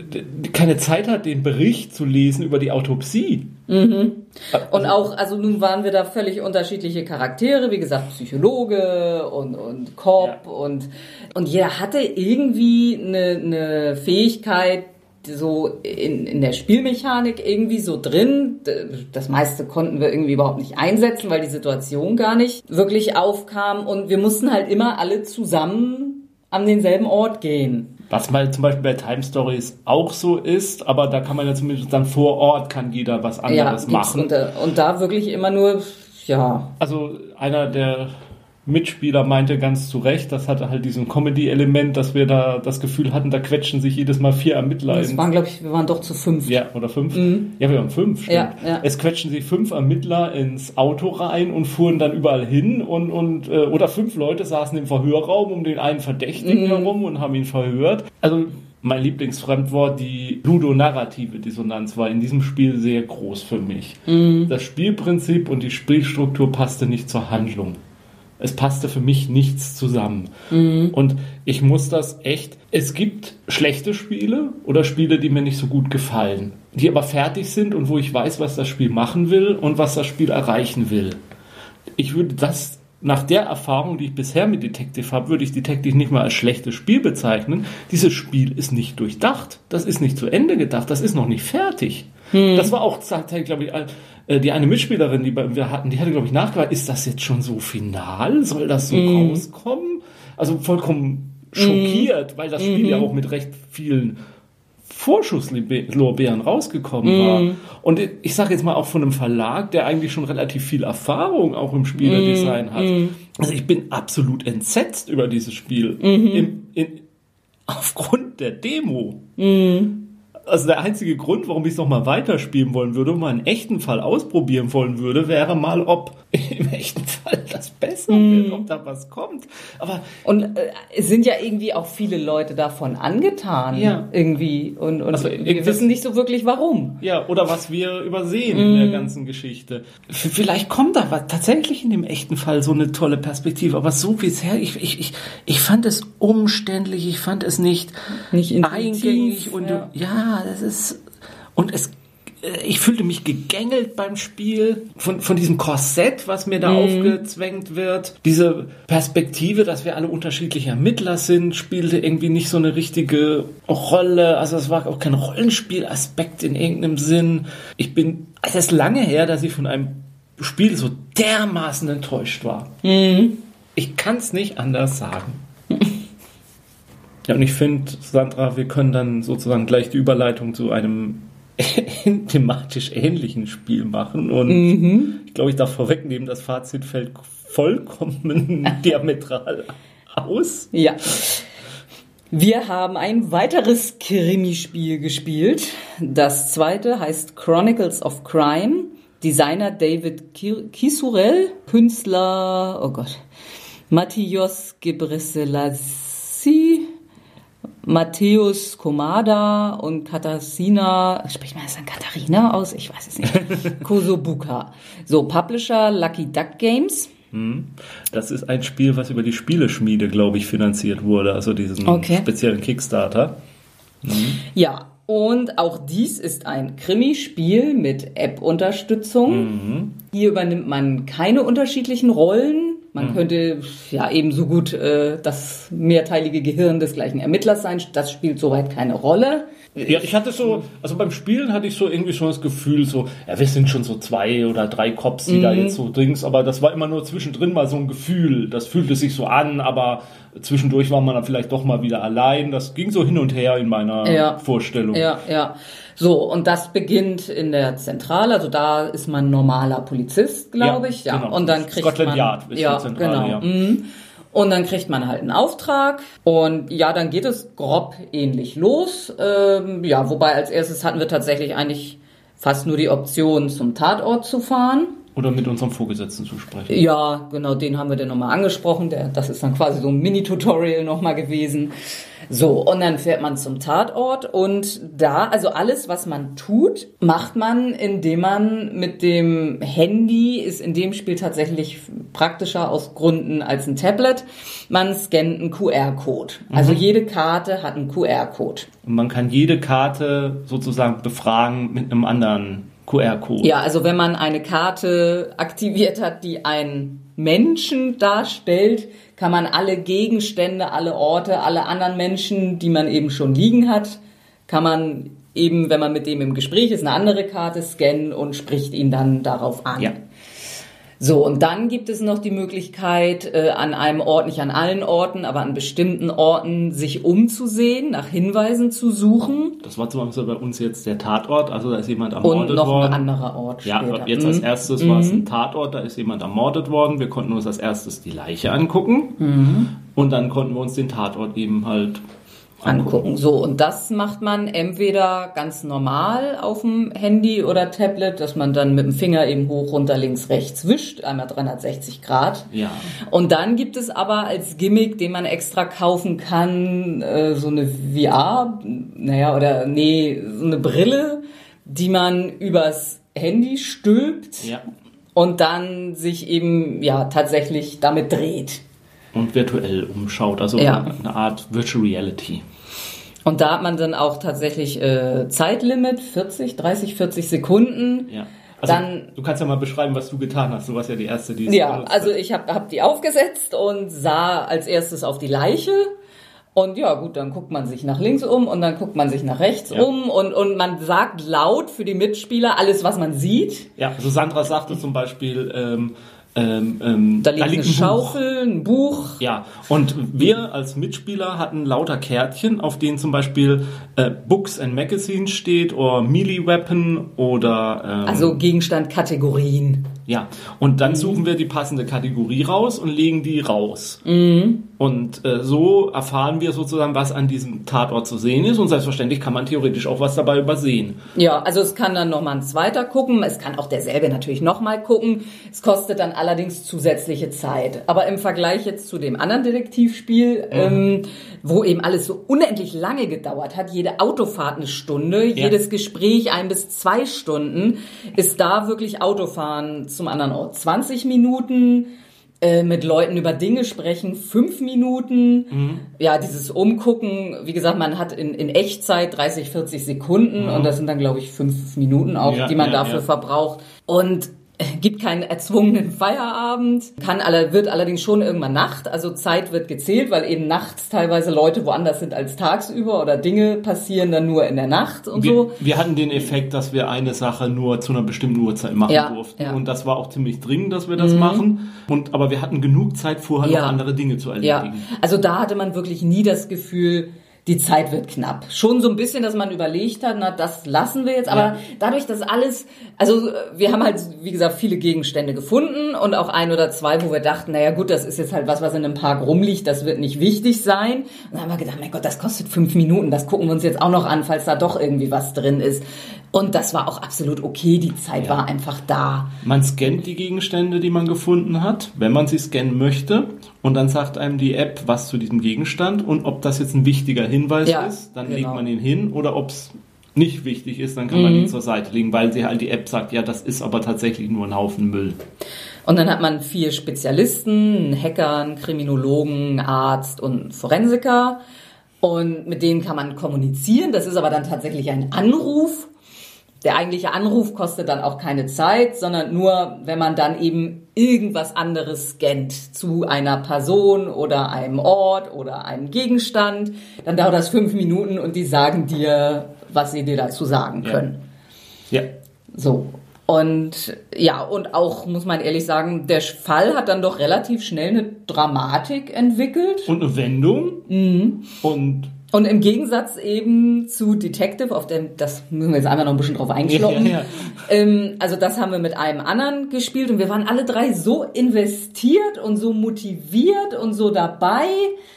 keine Zeit hat, den Bericht zu lesen über die Autopsie. Mhm. Und also, auch, also nun waren wir da völlig unterschiedliche Charaktere, wie gesagt, Psychologe und, und Cop ja. und, und jeder hatte irgendwie eine, eine Fähigkeit, so in, in der Spielmechanik irgendwie so drin. Das meiste konnten wir irgendwie überhaupt nicht einsetzen, weil die Situation gar nicht wirklich aufkam. Und wir mussten halt immer alle zusammen an denselben Ort gehen. Was mal zum Beispiel bei Time Stories auch so ist, aber da kann man ja zumindest dann vor Ort kann jeder was anderes ja, machen. Und, und da wirklich immer nur, ja. Also einer der Mitspieler meinte ganz zu Recht, das hatte halt diesen Comedy-Element, dass wir da das Gefühl hatten, da quetschen sich jedes Mal vier Ermittler. Das waren, glaube ich, wir waren doch zu fünf. Ja, oder fünf? Mhm. Ja, wir waren fünf, stimmt. Ja, ja. Es quetschen sich fünf Ermittler ins Auto rein und fuhren dann überall hin und, und äh, oder fünf Leute saßen im Verhörraum um den einen Verdächtigen mhm. herum und haben ihn verhört. Also mein Lieblingsfremdwort, die ludonarrative Dissonanz war in diesem Spiel sehr groß für mich. Mhm. Das Spielprinzip und die Spielstruktur passte nicht zur Handlung. Es passte für mich nichts zusammen. Mhm. Und ich muss das echt. Es gibt schlechte Spiele oder Spiele, die mir nicht so gut gefallen, die aber fertig sind und wo ich weiß, was das Spiel machen will und was das Spiel erreichen will. Ich würde das nach der Erfahrung, die ich bisher mit Detective habe, würde ich Detective nicht mal als schlechtes Spiel bezeichnen. Dieses Spiel ist nicht durchdacht. Das ist nicht zu Ende gedacht. Das ist noch nicht fertig. Hm. Das war auch, glaube ich, äh, die eine Mitspielerin, die wir hatten, die hatte, glaube ich, nachgefragt, ist das jetzt schon so final? Soll das so hm. rauskommen? Also vollkommen schockiert, hm. weil das Spiel ja mhm. auch mit recht vielen Vorschusslorbeeren rausgekommen mm. war. Und ich sage jetzt mal auch von einem Verlag, der eigentlich schon relativ viel Erfahrung auch im Spielerdesign mm. hat. Mm. Also ich bin absolut entsetzt über dieses Spiel. -hmm. Im, in, aufgrund der Demo. Mm also der einzige Grund, warum ich es nochmal weiterspielen wollen würde und mal einen echten Fall ausprobieren wollen würde, wäre mal, ob im echten Fall das besser mm. wird, ob da was kommt. Aber und äh, es sind ja irgendwie auch viele Leute davon angetan, ja. irgendwie und, und also, wir wissen nicht so wirklich warum. Ja, oder was wir übersehen mm. in der mm. ganzen Geschichte. Vielleicht kommt da was, tatsächlich in dem echten Fall so eine tolle Perspektive, aber so bisher, ich, ich, ich, ich fand es umständlich, ich fand es nicht, nicht eingängig und ja. ja das ist, und es, ich fühlte mich gegängelt beim Spiel von, von diesem Korsett, was mir da mm. aufgezwängt wird. Diese Perspektive, dass wir alle unterschiedliche Ermittler sind, spielte irgendwie nicht so eine richtige Rolle. Also es war auch kein Rollenspielaspekt in irgendeinem Sinn. Ich bin, es ist lange her, dass ich von einem Spiel so dermaßen enttäuscht war. Mm. Ich kann es nicht anders sagen. Ja, und ich finde, Sandra, wir können dann sozusagen gleich die Überleitung zu einem thematisch ähnlichen Spiel machen. Und mhm. ich glaube, ich darf vorwegnehmen, das Fazit fällt vollkommen diametral aus. Ja. Wir haben ein weiteres Krimispiel gespielt. Das zweite heißt Chronicles of Crime. Designer David Kisurel, Künstler, oh Gott, Matthios Gebreselassie, Matthäus Komada und Katarina, spricht man das dann Katharina aus? Ich weiß es nicht. Kosobuka. So, Publisher Lucky Duck Games. Hm. Das ist ein Spiel, was über die Spieleschmiede, glaube ich, finanziert wurde, also diesen okay. speziellen Kickstarter. Mhm. Ja, und auch dies ist ein Krimispiel mit App-Unterstützung. Mhm. Hier übernimmt man keine unterschiedlichen Rollen, man mhm. könnte ja ebenso gut äh, das mehrteilige Gehirn des gleichen Ermittlers sein. Das spielt soweit keine Rolle. Ja, ich hatte so, also beim Spielen hatte ich so irgendwie schon das Gefühl, so, ja, wir sind schon so zwei oder drei Cops, die mhm. da jetzt so dings, aber das war immer nur zwischendrin mal so ein Gefühl. Das fühlte sich so an, aber zwischendurch war man dann vielleicht doch mal wieder allein. Das ging so hin und her in meiner ja. Vorstellung. Ja, ja. So, und das beginnt in der Zentrale, also da ist man normaler Polizist, glaube ja, ich. Ja, genau. und dann kriegt Scotland man Yard ist ja, Zentrale, genau. Ja. Mhm. Und dann kriegt man halt einen Auftrag und ja, dann geht es grob ähnlich los. Ähm, ja, wobei als erstes hatten wir tatsächlich eigentlich fast nur die Option, zum Tatort zu fahren. Oder mit unserem Vorgesetzten zu sprechen. Ja, genau, den haben wir dann nochmal angesprochen. Der, das ist dann quasi so ein Mini-Tutorial nochmal gewesen. So, und dann fährt man zum Tatort und da, also alles, was man tut, macht man, indem man mit dem Handy, ist in dem Spiel tatsächlich praktischer aus Gründen als ein Tablet, man scannt einen QR-Code. Also mhm. jede Karte hat einen QR-Code. Und man kann jede Karte sozusagen befragen mit einem anderen QR-Code. Ja, also wenn man eine Karte aktiviert hat, die einen Menschen darstellt, kann man alle Gegenstände, alle Orte, alle anderen Menschen, die man eben schon liegen hat, kann man eben, wenn man mit dem im Gespräch ist, eine andere Karte scannen und spricht ihn dann darauf an. Ja. So, und dann gibt es noch die Möglichkeit, äh, an einem Ort, nicht an allen Orten, aber an bestimmten Orten sich umzusehen, nach Hinweisen zu suchen. Das war zum Beispiel bei uns jetzt der Tatort, also da ist jemand ermordet worden. Und noch worden. ein anderer Ort Ja, später. jetzt als mhm. erstes mhm. war es ein Tatort, da ist jemand ermordet worden. Wir konnten uns als erstes die Leiche angucken mhm. und dann konnten wir uns den Tatort eben halt angucken. So, und das macht man entweder ganz normal auf dem Handy oder Tablet, dass man dann mit dem Finger eben hoch, runter, links, rechts wischt, einmal 360 Grad. Ja. Und dann gibt es aber als Gimmick, den man extra kaufen kann, äh, so eine VR, naja, oder nee, so eine Brille, die man übers Handy stülpt Ja. und dann sich eben, ja, tatsächlich damit dreht. Und virtuell umschaut, also Ja. eine Art Virtual Reality. Und da hat man dann auch tatsächlich äh, Zeitlimit, 40, 30, 40 Sekunden. Ja. Also, Dann- du kannst ja mal beschreiben, was du getan hast. Du warst ja die Erste, die es Ja, also ich habe hab die aufgesetzt und sah als erstes auf die Leiche. Und ja, gut, dann guckt man sich nach links um und dann guckt man sich nach rechts Ja. um und, und man sagt laut für die Mitspieler alles, was man sieht. Ja, also Sandra sagte zum Beispiel, ähm, ähm, ähm, Da liegt eine ein Buch. Schaufel, ein Buch. Ja, und wir als Mitspieler hatten lauter Kärtchen, auf denen zum Beispiel äh, Books and Magazines steht oder Melee Weapon oder ähm, Also Gegenstand, Kategorien. Ja. Und dann suchen wir die passende Kategorie raus und legen die raus. Und äh, so erfahren wir sozusagen, was an diesem Tatort zu sehen ist. Und selbstverständlich kann man theoretisch auch was dabei übersehen. Ja, also es kann dann nochmal ein zweiter gucken. Es kann auch derselbe natürlich nochmal gucken. Es kostet dann allerdings zusätzliche Zeit. Aber im Vergleich jetzt zu dem anderen Detektivspiel, ähm, wo eben alles so unendlich lange gedauert hat, jede Autofahrt eine Stunde, jedes Gespräch ein bis zwei Stunden, ist da wirklich Autofahren zum anderen Ort 20 Minuten äh, mit Leuten über Dinge sprechen, fünf Minuten. Ja, dieses Umgucken, wie gesagt, man hat in, in Echtzeit 30, 40 Sekunden und das sind dann, glaube ich, fünf Minuten auch, Ja, die man ja, dafür ja. verbraucht. Und gibt keinen erzwungenen Feierabend, kann alle, wird allerdings schon irgendwann Nacht, also Zeit wird gezählt, weil eben nachts teilweise Leute woanders sind als tagsüber oder Dinge passieren dann nur in der Nacht und Wir, so. wir hatten den Effekt, dass wir eine Sache nur zu einer bestimmten Uhrzeit machen Ja, durften. ja. Mhm. Und das war auch ziemlich dringend, dass wir das machen. Und, aber wir hatten genug Zeit, vorher Ja. noch andere Dinge zu Ja, erledigen. also da hatte man wirklich nie das Gefühl, die Zeit wird knapp. Schon so ein bisschen, dass man überlegt hat, na, das lassen wir jetzt. Aber Ja. dadurch, dass alles, also wir haben halt, wie gesagt, viele Gegenstände gefunden und auch ein oder zwei, wo wir dachten, naja gut, das ist jetzt halt was, was in einem Park rumliegt, das wird nicht wichtig sein. Und dann haben wir gedacht, mein Gott, das kostet fünf Minuten, das gucken wir uns jetzt auch noch an, falls da doch irgendwie was drin ist. Und das war auch absolut okay, die Zeit war einfach da. Man scannt die Gegenstände, die man gefunden hat, wenn man sie scannen möchte. Und dann sagt einem die App was zu diesem Gegenstand und ob das jetzt ein wichtiger Hinweis Ja, ist, dann genau. legt man ihn hin oder ob es nicht wichtig ist, dann kann man ihn zur Seite legen, weil sie halt die App sagt, ja, das ist aber tatsächlich nur ein Haufen Müll. Und dann hat man vier Spezialisten, einen Hacker, einen Kriminologen, einen Arzt und einen Forensiker. Und mit denen kann man kommunizieren. Das ist aber dann tatsächlich ein Anruf. Der eigentliche Anruf kostet dann auch keine Zeit, sondern nur, wenn man dann eben irgendwas anderes scannt zu einer Person oder einem Ort oder einem Gegenstand. Dann dauert das fünf Minuten und die sagen dir, was sie dir dazu sagen Ja. können. Ja. So. Und ja, und auch, muss man ehrlich sagen, der Fall hat dann doch relativ schnell eine Dramatik entwickelt. Und eine Wendung. Mhm. Und Und im Gegensatz eben zu Detective, auf dem, das müssen wir jetzt einmal noch ein bisschen drauf einschloppen. Ja, ja. Ähm, also das haben wir mit einem anderen gespielt und wir waren alle drei so investiert und so motiviert und so dabei.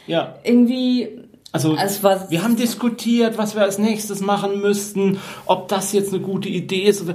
ja, Irgendwie, also war wir haben diskutiert, was wir als nächstes machen müssten, ob das jetzt eine gute Idee ist, oder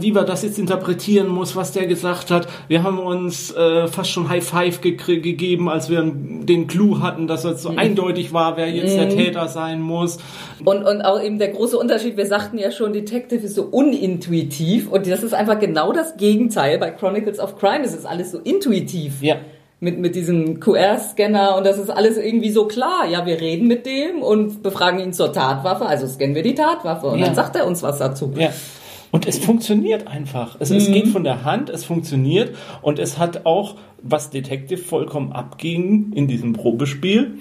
wie wir das jetzt interpretieren muss, was der gesagt hat. Wir haben uns äh, fast schon High Five gekrie- gegeben, als wir den Clou hatten, dass es so Mhm. eindeutig war, wer jetzt der Täter sein muss. Und, und auch eben der große Unterschied, wir sagten ja schon, Detective ist so unintuitiv und das ist einfach genau das Gegenteil bei Chronicles of Crime. Es ist alles so intuitiv. Ja. Mit, mit diesem QR-Scanner und das ist alles irgendwie so klar. Ja, wir reden mit dem und befragen ihn zur Tatwaffe, also scannen wir die Tatwaffe und Ja. dann sagt er uns was dazu. Ja. Und es funktioniert einfach. Es, Mhm. es geht von der Hand, es funktioniert und es hat auch, was Detective vollkommen abging in diesem Probespiel,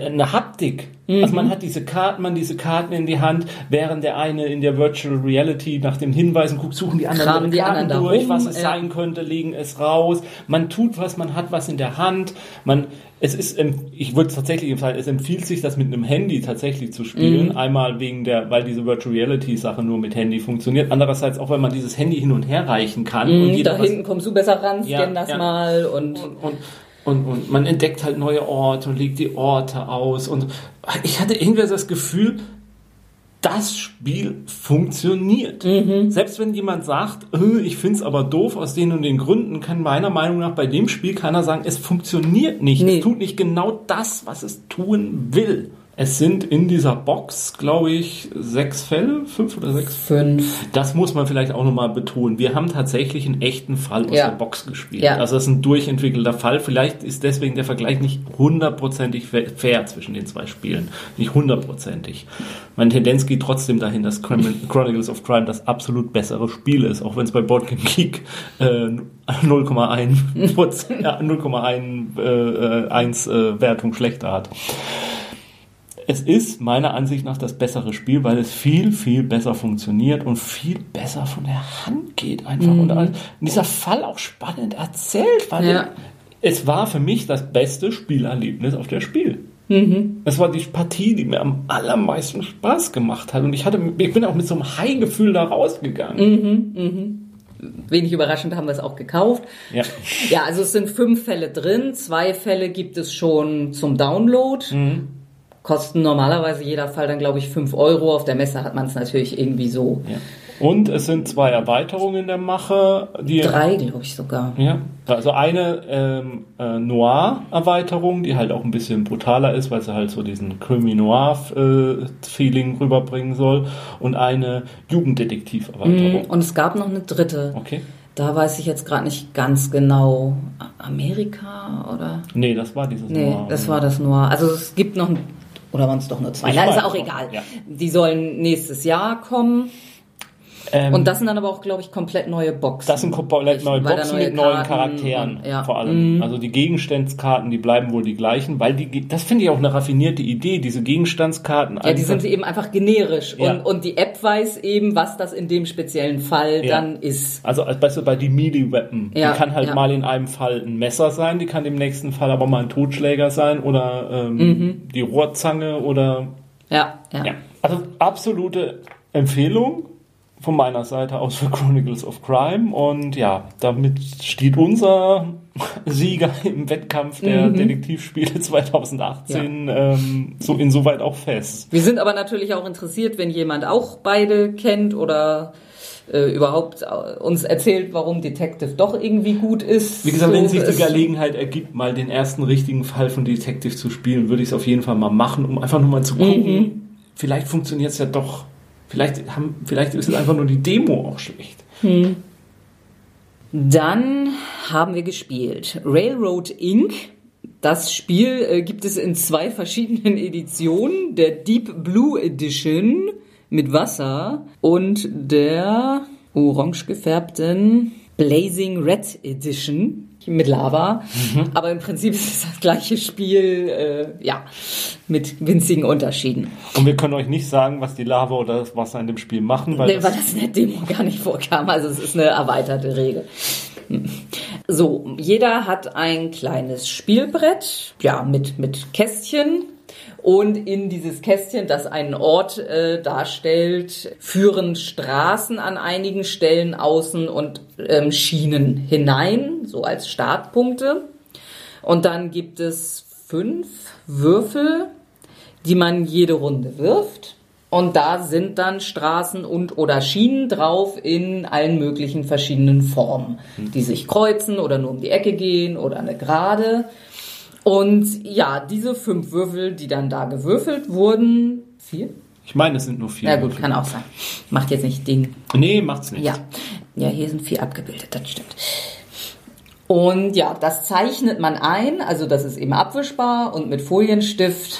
eine Haptik. Mhm. Also man hat diese Karten, man diese Karten in die Hand, während der eine in der Virtual Reality nach den Hinweisen guckt, suchen die anderen Kramen die Karten anderen da durch, rum, was es ja. sein könnte, legen es raus. Man tut was, man hat was in der Hand. Man, es ist, ich würde tatsächlich Fall, es empfiehlt sich, das mit einem Handy tatsächlich zu spielen. Mhm. Einmal wegen der, weil diese Virtual Reality Sache nur mit Handy funktioniert. Andererseits auch, weil man dieses Handy hin und her reichen kann. und Mhm, jeder da hinten kommst du besser ran, scan Ja, das ja. mal und und, und, und, und man entdeckt halt neue Orte und legt die Orte aus und ich hatte irgendwie das Gefühl, das Spiel funktioniert. Selbst wenn jemand sagt, "Äh, ich finde es aber doof aus den und den Gründen, kann meiner Meinung nach bei dem Spiel keiner sagen, es funktioniert nicht. Nee. Es tut nicht genau das, was es tun will. Es sind in dieser Box, glaube ich, sechs Fälle, fünf oder sechs. Fünf. Das muss man vielleicht auch nochmal betonen. Wir haben tatsächlich einen echten Fall aus Ja. der Box gespielt. Ja. Also das ist ein durchentwickelter Fall. Vielleicht ist deswegen der Vergleich nicht hundertprozentig fa- fair zwischen den zwei Spielen. Nicht hundertprozentig. Meine Tendenz geht trotzdem dahin, dass Chron- Chronicles of Crime das absolut bessere Spiel ist, auch wenn es bei Board Game Geek äh, 0,1 Prozent- ja, 0,1 äh, äh, 1, äh, Wertung schlechter hat. Es ist meiner Ansicht nach das bessere Spiel, weil es viel, viel besser funktioniert und viel besser von der Hand geht einfach. Und all- dieser Fall auch spannend erzählt, weil Ja. es war für mich das beste Spielerlebnis auf der Spiel. Es war die Partie, die mir am allermeisten Spaß gemacht hat. Und ich hatte, ich bin auch mit so einem High-Gefühl da rausgegangen. Wenig überraschend haben wir es auch gekauft. Ja. Ja, also es sind fünf Fälle drin. Zwei Fälle gibt es schon zum Download. Kosten normalerweise jeder Fall dann, glaube ich, fünf Euro. Auf der Messe hat man es natürlich irgendwie so ja. Und es sind zwei Erweiterungen in der Mache, die drei, glaube ich sogar. Ja, also eine ähm, äh, Noir-Erweiterung, die halt auch ein bisschen brutaler ist, weil sie halt so diesen Crimi-Noir-Feeling rüberbringen soll. Und eine Jugenddetektiv-Erweiterung. Und es gab noch eine dritte. Okay. Da weiß ich jetzt gerade nicht ganz genau. Amerika oder? Nee, das war dieses Nee, Noir. das war das nur. Also es gibt noch ein, oder waren es doch nur zwei? Na, ist auch egal. ja. Die sollen nächstes Jahr kommen. Ähm, Und das sind dann aber auch, glaube ich, komplett neue Boxen. das sind komplett neue Boxen neue mit neuen Karten Charakteren und- ja. vor allem. Also die Gegenstandskarten, die bleiben wohl die gleichen, weil die, das finde ich auch eine raffinierte Idee, diese Gegenstandskarten. Ja, die sind eben einfach generisch. Ja. Und, und die App weiß eben, was das in dem speziellen Fall Ja. dann ist. Also als weißt du, bei die Melee Weapon, Ja, die kann halt mal in einem Fall ein Messer sein, die kann im nächsten Fall aber mal ein Totschläger sein oder ähm, Mhm. die Rohrzange oder ja. ja. Also absolute Empfehlung von meiner Seite aus für Chronicles of Crime und ja, damit steht unser Sieger im Wettkampf der Mhm. Detektivspiele 2018 ähm, so insoweit auch fest. Wir sind aber natürlich auch interessiert, wenn jemand auch beide kennt oder äh, überhaupt äh, uns erzählt, warum Detective doch irgendwie gut ist. Wie gesagt, So, wenn sich die Gelegenheit ergibt, mal den ersten richtigen Fall von Detective zu spielen, würde ich es auf jeden Fall mal machen, um einfach nur mal zu gucken. Mhm. Vielleicht funktioniert es ja doch. Vielleicht, haben, vielleicht ist es einfach nur die Demo auch schlecht. Dann haben wir gespielt Railroad Inc. Das Spiel äh, gibt es in zwei verschiedenen Editionen. Der Deep Blue Edition mit Wasser und der orange gefärbten Blazing Red Edition mit Lava. Aber im Prinzip ist es das gleiche Spiel, äh, ja, mit winzigen Unterschieden. Und wir können euch nicht sagen, was die Lava oder das Wasser in dem Spiel machen, weil Nee, das, weil das in der Demo gar nicht vorkam. Also es ist eine erweiterte Regel. So, jeder hat ein kleines Spielbrett, ja, mit, mit Kästchen. Und in dieses Kästchen, das einen Ort äh, darstellt, führen Straßen an einigen Stellen außen und ähm, Schienen hinein, so als Startpunkte. Und dann gibt es fünf Würfel, die man jede Runde wirft. Und da sind dann Straßen und oder Schienen drauf in allen möglichen verschiedenen Formen, die sich kreuzen oder nur um die Ecke gehen oder eine Gerade. Und ja, diese fünf Würfel, die dann da gewürfelt wurden, vier? ich meine, es sind nur vier. Ja gut, Würfel. kann auch sein. Macht jetzt nicht den Nee, macht's nicht. ja, ja, hier sind vier abgebildet, das stimmt. Und ja, das zeichnet man ein, also das ist eben abwischbar und mit Folienstift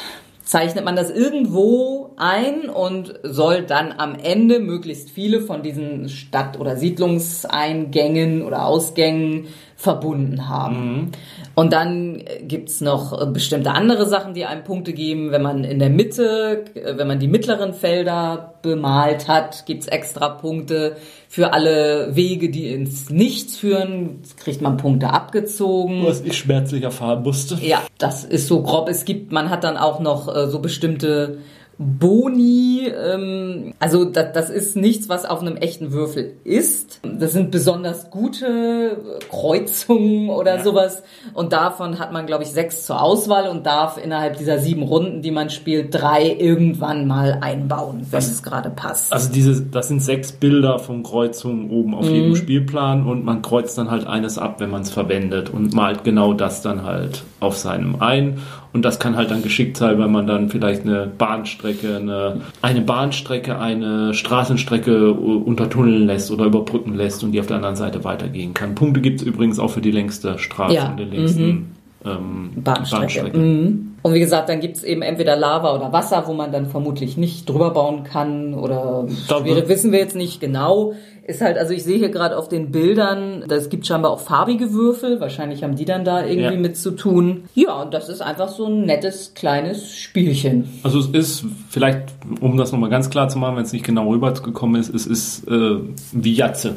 zeichnet man das irgendwo ein und soll dann am Ende möglichst viele von diesen Stadt- oder Siedlungseingängen oder Ausgängen verbunden haben. Und dann gibt's noch äh, bestimmte andere Sachen, die einem Punkte geben. Wenn man in der Mitte, äh, wenn man die mittleren Felder bemalt hat, gibt's extra Punkte. Für alle Wege, die ins Nichts führen, kriegt man Punkte abgezogen. Was ich schmerzlich erfahren musste. Ja, das ist so grob. Es gibt, man hat dann auch noch äh, so bestimmte Boni. Ähm, also das, das ist nichts, was auf einem echten Würfel ist. Das sind besonders gute Kreuzungen oder ja. sowas. Und davon hat man, glaube ich, sechs zur Auswahl und darf innerhalb dieser sieben Runden, die man spielt, drei irgendwann mal einbauen, wenn es gerade passt. Also diese, das sind sechs Bilder von Kreuzungen oben auf mhm. jedem Spielplan und man kreuzt dann halt eines ab, wenn man es verwendet und malt genau das dann halt auf seinem ein. Und das kann halt dann geschickt sein, wenn man dann vielleicht eine Bahnstrecke, eine, eine Bahnstrecke, eine Straßenstrecke untertunneln lässt oder überbrücken lässt und die auf der anderen Seite weitergehen kann. Punkte gibt es übrigens auch für die längste Straße ja. und den längsten mhm. ähm, Bahnstrecke. Bahnstrecke. Mhm. Und wie gesagt, dann gibt es eben entweder Lava oder Wasser, wo man dann vermutlich nicht drüber bauen kann oder schwierig, wissen wir jetzt nicht genau. Ist halt, also ich sehe hier gerade auf den Bildern, es gibt scheinbar auch farbige Würfel, wahrscheinlich haben die dann da irgendwie ja. mit zu tun. Ja, und das ist einfach so ein nettes kleines Spielchen. Also es ist vielleicht, um das nochmal ganz klar zu machen, wenn es nicht genau rübergekommen ist, es ist äh, wie Jatze.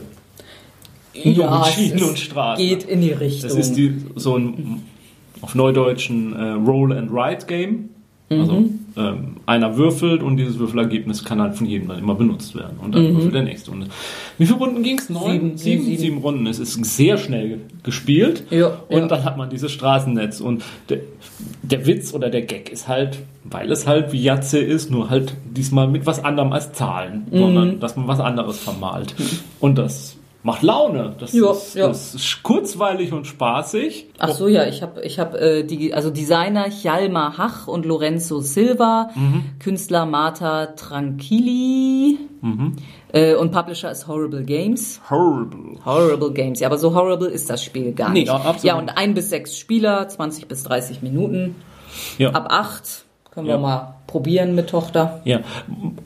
Ja, Schienen und Straßen. Geht in die Richtung. Das ist die, so ein auf Neudeutschen äh, Roll and Write Game. Also mhm. ähm, einer würfelt und dieses Würfelergebnis kann halt von jedem dann immer benutzt werden. Und dann mhm. würfelt der nächste. Und wie viele Runden ging es? Neun? Sieben, sieben, sieben, sieben Runden. Es ist sehr schnell gespielt. Ja, und ja. dann hat man dieses Straßennetz. Und der, der Witz oder der Gag ist halt, weil es halt wie Jatze ist, nur halt diesmal mit was anderem als Zahlen, mhm. sondern dass man was anderes vermalt. Mhm. Und das macht Laune. Das, jo, ist, jo. das ist kurzweilig und spaßig. Ach so, ja, ich habe ich hab, äh, die, also Designer Hjalmar Hach und Lorenzo Silva, mhm. Künstler Marta Tranquilli mhm. äh, und Publisher ist Horrible Games. Horrible. Horrible Games, ja, aber so horrible ist das Spiel gar nicht. Nee, ja, absolut. ja, und ein bis sechs Spieler, 20 bis 30 Minuten. Ja. Ab acht können ja. wir mal probieren mit Tochter. Ja,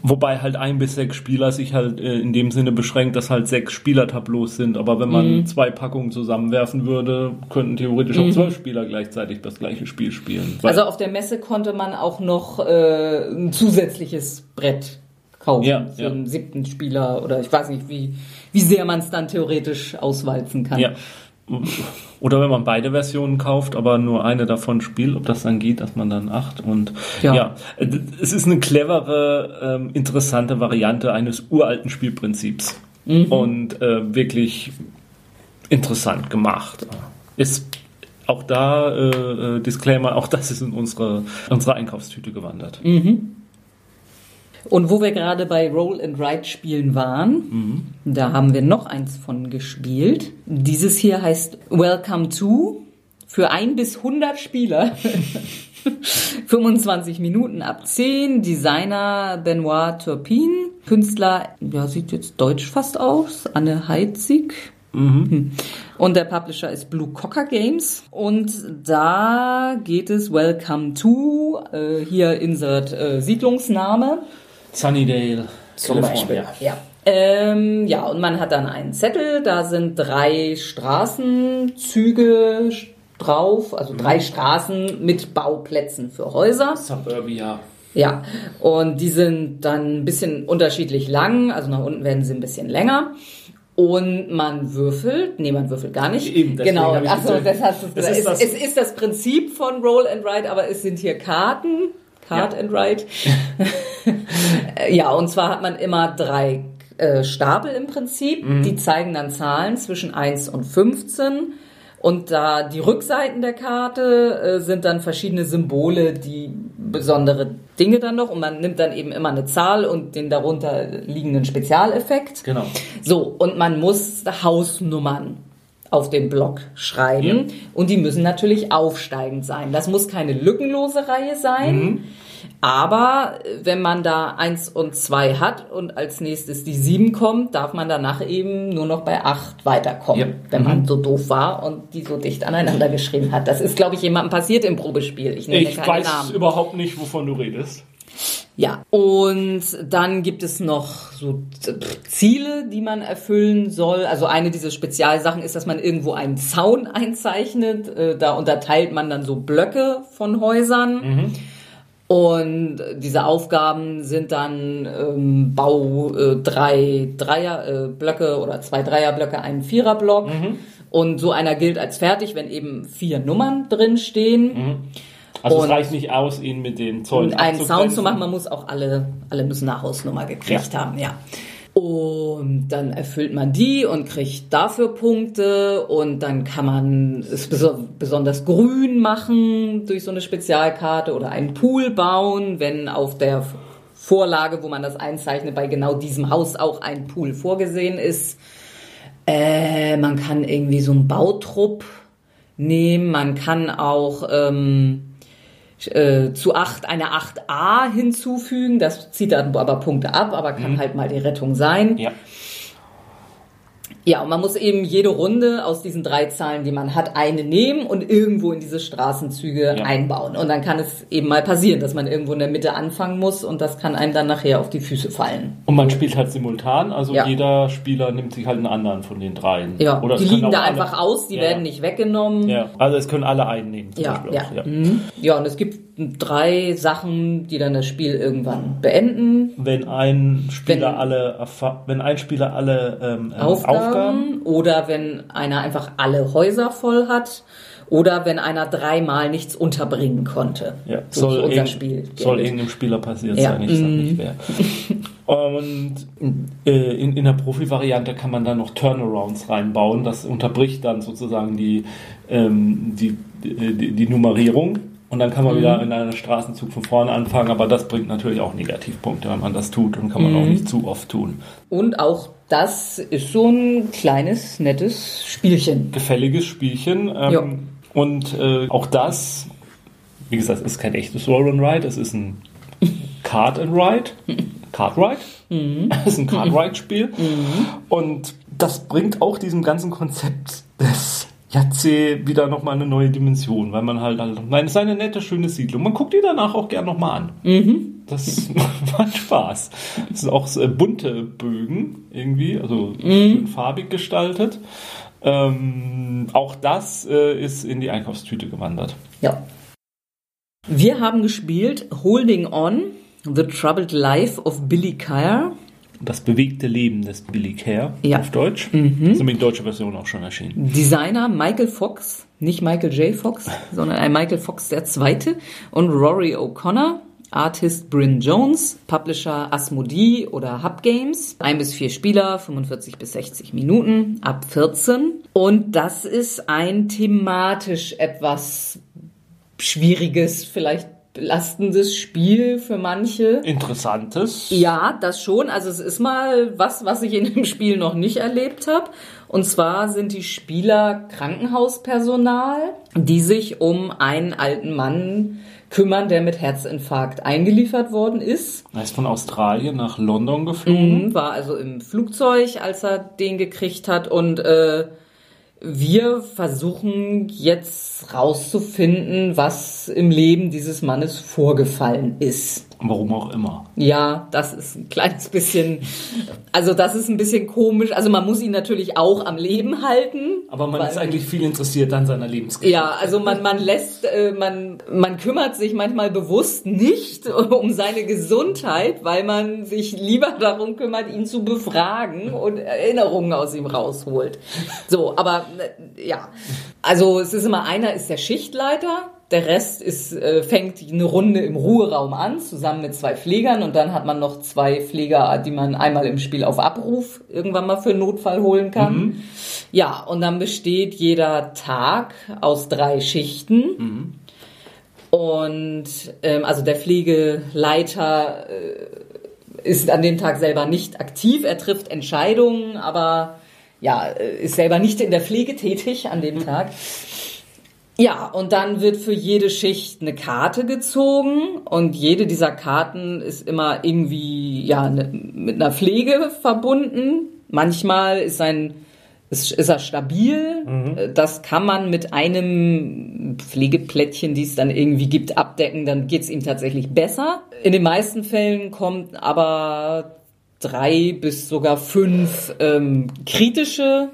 wobei halt ein bis sechs Spieler sich halt äh, in dem Sinne beschränkt, dass halt sechs Spielertableaus sind. Aber wenn man mhm. zwei Packungen zusammenwerfen würde, könnten theoretisch mhm. auch zwölf Spieler gleichzeitig das gleiche Spiel spielen. Also auf der Messe konnte man auch noch äh, ein zusätzliches Brett kaufen ja, für ja. einen siebten Spieler oder ich weiß nicht, wie, wie sehr man es dann theoretisch auswalzen kann. Ja, oder wenn man beide Versionen kauft, aber nur eine davon spielt, ob das dann geht, dass man dann acht und ja, ja es ist eine clevere, ähm, interessante Variante eines uralten Spielprinzips mhm. und äh, wirklich interessant gemacht. Ist auch da äh, äh Disclaimer, auch das ist in unsere unsere Einkaufstüte gewandert. Mhm. Und wo wir gerade bei Roll and Write Spielen waren, mhm. da haben wir noch eins von gespielt. Dieses hier heißt Welcome to für ein bis 100 Spieler. 25 Minuten ab 10. Designer Benoit Turpin. Künstler, ja, sieht jetzt deutsch fast aus. Anne Heitzig. Mhm. Hm. Und der Publisher ist Blue Cocker Games. Und da geht es Welcome to, äh, hier insert äh, Siedlungsname. Sunnydale. Zum Beispiel. Ja. ja. Ähm, ja, und man hat dann einen Zettel, da sind drei Straßenzüge drauf, also drei mhm. Straßen mit Bauplätzen für Häuser. Suburbia. Ja, und die sind dann ein bisschen unterschiedlich lang, also nach unten werden sie ein bisschen länger. Und man würfelt, nee, man würfelt gar nicht. Eben, genau, achso, das hast du gesagt. Es, es, ist das Prinzip von Roll and Write, aber es sind hier Karten Hard ja. and Right. ja, und zwar hat man immer drei äh, Stapel im Prinzip. Mhm. Die zeigen dann Zahlen zwischen 1 und 15. Und da die Rückseiten der Karte äh, sind dann verschiedene Symbole, die besondere Dinge dann noch. Und man nimmt dann eben immer eine Zahl und den darunter liegenden Spezialeffekt. Genau. So, und man muss Hausnummern auf den Block schreiben. Ja. Und die müssen natürlich aufsteigend sein. Das muss keine lückenlose Reihe sein. Mhm. Aber wenn man da eins und zwei hat und als nächstes die sieben kommt, darf man danach eben nur noch bei acht weiterkommen, ja. wenn man mhm. so doof war und die so dicht aneinander geschrieben hat. Das ist, glaube ich, jemandem passiert im Probespiel. Ich, nenne ich weiß Namen. überhaupt nicht, wovon du redest. Ja, und dann gibt es noch so Ziele, die man erfüllen soll. Also eine dieser Spezialsachen ist, dass man irgendwo einen Zaun einzeichnet. Äh, da unterteilt man dann so Blöcke von Häusern. Mhm. Und diese Aufgaben sind dann ähm, Bau äh, drei Dreier äh, Blöcke oder zwei Dreierblöcke, einen Viererblock. Mhm. Und so einer gilt als fertig, wenn eben vier Nummern drin stehen. Mhm. Also es reicht nicht aus, ihn mit den Zäunen einen Sound zu machen. Man muss auch alle, alle müssen eine Hausnummer gekriegt haben, ja. Und dann erfüllt man die und kriegt dafür Punkte und dann kann man es beso- besonders grün machen durch so eine Spezialkarte oder einen Pool bauen, wenn auf der Vorlage, wo man das einzeichnet, bei genau diesem Haus auch ein Pool vorgesehen ist. Äh, man kann irgendwie so einen Bautrupp nehmen, man kann auch ähm, äh, zu 8 eine 8a hinzufügen. Das zieht dann aber Punkte ab, aber kann halt mal die Rettung sein. Ja. Ja, und man muss eben jede Runde aus diesen drei Zahlen, die man hat, eine nehmen und irgendwo in diese Straßenzüge Ja. einbauen. Und dann kann es eben mal passieren, dass man irgendwo in der Mitte anfangen muss und das kann einem dann nachher auf die Füße fallen. Und man spielt halt simultan, also Ja. jeder Spieler nimmt sich halt einen anderen von den dreien. Ja, Oder die liegen da einfach aus, die Ja, werden nicht weggenommen. Ja, also es können alle einnehmen. Zum Ja, ja. Mhm. ja, und es gibt drei Sachen, die dann das Spiel irgendwann beenden. Wenn ein Spieler Wenn- alle wenn ein Spieler alle ähm, ähm, Aufgaben, Aufgaben oder wenn einer einfach alle Häuser voll hat oder wenn einer dreimal nichts unterbringen konnte. Ja, So soll, unser irgend- Spiel. soll irgendeinem Spieler passiert Ja. sein, ich sag Mhm. nicht wer. Und äh, in, in der Profi-Variante kann man dann noch Turnarounds reinbauen. Das unterbricht dann sozusagen die, ähm, die, die, die Nummerierung. Und dann kann man Mhm. wieder in einem Straßenzug von vorne anfangen, aber das bringt natürlich auch Negativpunkte, wenn man das tut und kann man auch Mhm. nicht zu oft tun. Und auch das ist so ein kleines, nettes Spielchen. gefälliges Spielchen. Ähm, und äh, auch das, wie gesagt, ist kein echtes Roll and Ride, es ist ein Card and Ride. Card Ride. Mhm. Es ist ein Card Ride Spiel. Und das bringt auch diesem ganzen Konzept des Jahrzeh wieder nochmal eine neue Dimension, weil man halt, halt nein, es ist eine nette, schöne Siedlung. Man guckt die danach auch gern nochmal an. Mhm. Das macht Spaß. Es sind auch so, äh, bunte Bögen irgendwie, also Mhm. schön farbig gestaltet. Ähm, auch das äh, ist in die Einkaufstüte gewandert. Ja. Wir haben gespielt Holding On, The Troubled Life of Billy Kyer. Das bewegte Leben des Billy Care Ja. auf Deutsch. Das ist nämlich die deutsche Version auch schon erschienen. Designer Michael Fox, nicht Michael J. Fox, sondern ein Michael Fox der Zweite und Rory O'Connor, Artist Bryn Jones, Publisher Asmodee oder Hub Games, ein bis vier Spieler, 45 bis 60 Minuten, ab 14. Und das ist ein thematisch etwas schwieriges, vielleicht belastendes Spiel für manche. Interessantes. Ja, das schon. Also es ist mal was, was ich in dem Spiel noch nicht erlebt habe. Und zwar sind die Spieler Krankenhauspersonal, die sich um einen alten Mann kümmern, der mit Herzinfarkt eingeliefert worden ist. Er ist von Australien nach London geflogen. Mhm, War also im Flugzeug, als er den gekriegt hat. Und äh, wir versuchen jetzt rauszufinden, was im Leben dieses Mannes vorgefallen ist. Warum auch immer. Ja, das ist ein kleines bisschen, also das ist ein bisschen komisch. Also man muss ihn natürlich auch am Leben halten. Aber man weil- ist eigentlich viel interessiert an seiner Lebensgeschichte. ja, also man, man lässt, äh, man, man kümmert sich manchmal bewusst nicht um seine Gesundheit, weil man sich lieber darum kümmert, ihn zu befragen und Erinnerungen aus ihm rausholt. So, aber äh, ja, also es ist immer einer ist der Schichtleiter, der Rest ist, äh, fängt eine Runde im Ruheraum an, zusammen mit zwei Pflegern und dann hat man noch zwei Pfleger, die man einmal im Spiel auf Abruf irgendwann mal für einen Notfall holen kann. Ja, und dann besteht jeder Tag aus drei Schichten. Und ähm, also der Pflegeleiter äh, ist an dem Tag selber nicht aktiv, er trifft Entscheidungen, aber ja, äh, ist selber nicht in der Pflege tätig an dem Tag. Ja, und dann wird für jede Schicht eine Karte gezogen und jede dieser Karten ist immer irgendwie ja ne, mit einer Pflege verbunden. Manchmal ist ein ist, ist er stabil. Das kann man mit einem Pflegeplättchen, die es dann irgendwie gibt, abdecken. Dann geht's ihm tatsächlich besser. In den meisten Fällen kommt aber drei bis sogar fünf ähm, kritische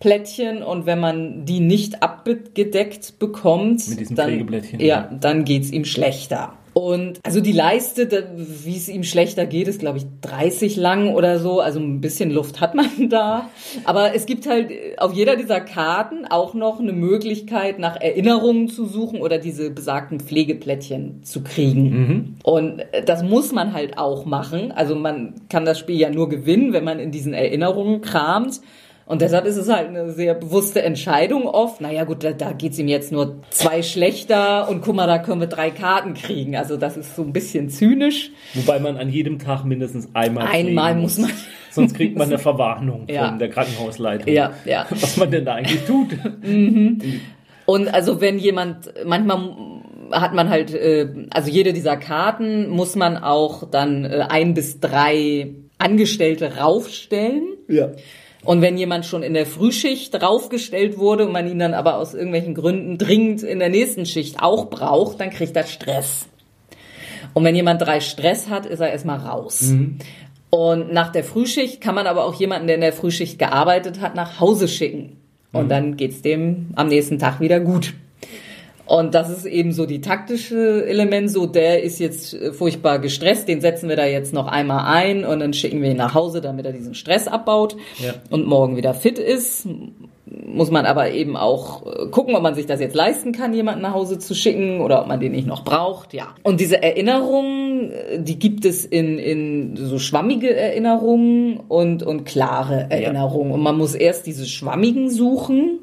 Plättchen und wenn man die nicht abgedeckt bekommt, Mit diesen dann, ja, ja. dann geht's ihm schlechter. Und also die Leiste, wie es ihm schlechter geht, ist glaube ich 30 lang oder so. Also ein bisschen Luft hat man da. Aber es gibt halt auf jeder dieser Karten auch noch eine Möglichkeit, nach Erinnerungen zu suchen oder diese besagten Pflegeplättchen zu kriegen. Mhm. Und das muss man halt auch machen. Also man kann das Spiel ja nur gewinnen, wenn man in diesen Erinnerungen kramt. Und deshalb ist es halt eine sehr bewusste Entscheidung oft. Naja gut, da, da geht's ihm jetzt nur zwei schlechter und guck mal, da können wir drei Karten kriegen. Also das ist so ein bisschen zynisch. Wobei man an jedem Tag mindestens einmal Einmal muss man. Sonst kriegt man eine Verwarnung ja. von der Krankenhausleitung. Ja, ja. Was man denn da eigentlich tut. Mhm. Und also wenn jemand, manchmal hat man halt, äh, also jede dieser Karten muss man auch dann äh, ein bis drei Angestellte raufstellen. Ja. Und wenn jemand schon in der Frühschicht draufgestellt wurde und man ihn dann aber aus irgendwelchen Gründen dringend in der nächsten Schicht auch braucht, dann kriegt er Stress. Und wenn jemand drei Stress hat, ist er erstmal raus. Mhm. Und nach der Frühschicht kann man aber auch jemanden, der in der Frühschicht gearbeitet hat, nach Hause schicken. Und mhm. dann geht's dem am nächsten Tag wieder gut. Und das ist eben so die taktische Element, so der ist jetzt äh, furchtbar gestresst, den setzen wir da jetzt noch einmal ein und dann schicken wir ihn nach Hause, damit er diesen Stress abbaut ja. und morgen wieder fit ist. Muss man aber eben auch äh, gucken, ob man sich das jetzt leisten kann, jemanden nach Hause zu schicken oder ob man den nicht noch braucht, ja. Und diese Erinnerungen, äh, die gibt es in, in so schwammige Erinnerungen und, und klare Erinnerungen. Ja. Und man muss erst diese schwammigen suchen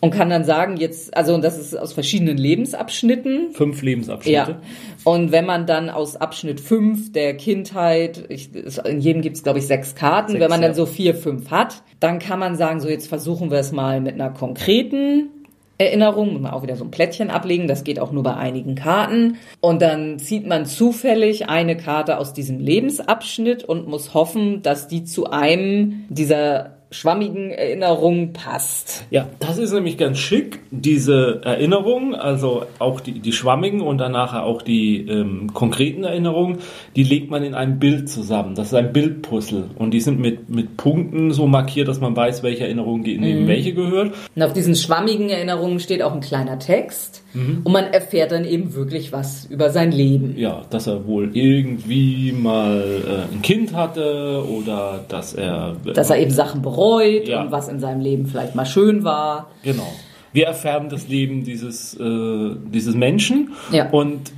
und kann dann sagen, jetzt, also das ist aus verschiedenen Lebensabschnitten. Fünf Lebensabschnitte. Ja. Und wenn man dann aus Abschnitt fünf der Kindheit, ich, in jedem gibt es, glaube ich, sechs Karten, sechs, wenn man dann so vier, fünf hat, dann kann man sagen, so jetzt versuchen wir es mal mit einer konkreten Erinnerung, muss man auch wieder so ein Plättchen ablegen, das geht auch nur bei einigen Karten. Und dann zieht man zufällig eine Karte aus diesem Lebensabschnitt und muss hoffen, dass die zu einem dieser schwammigen Erinnerungen passt. Ja, das ist nämlich ganz schick, diese Erinnerungen, also auch die, die schwammigen und danach auch die ähm, konkreten Erinnerungen, die legt man in einem Bild zusammen. Das ist ein Bildpuzzle und die sind mit, mit Punkten so markiert, dass man weiß, welche Erinnerung in mhm. welche gehört. Und auf diesen schwammigen Erinnerungen steht auch ein kleiner Text mhm. und man erfährt dann eben wirklich was über sein Leben. Ja, dass er wohl irgendwie mal äh, ein Kind hatte oder dass er... Äh, dass er eben Sachen bereut bereut ja. und was in seinem Leben vielleicht mal schön war. Genau. Wir erfahren das Leben dieses, äh, dieses Menschen ja. und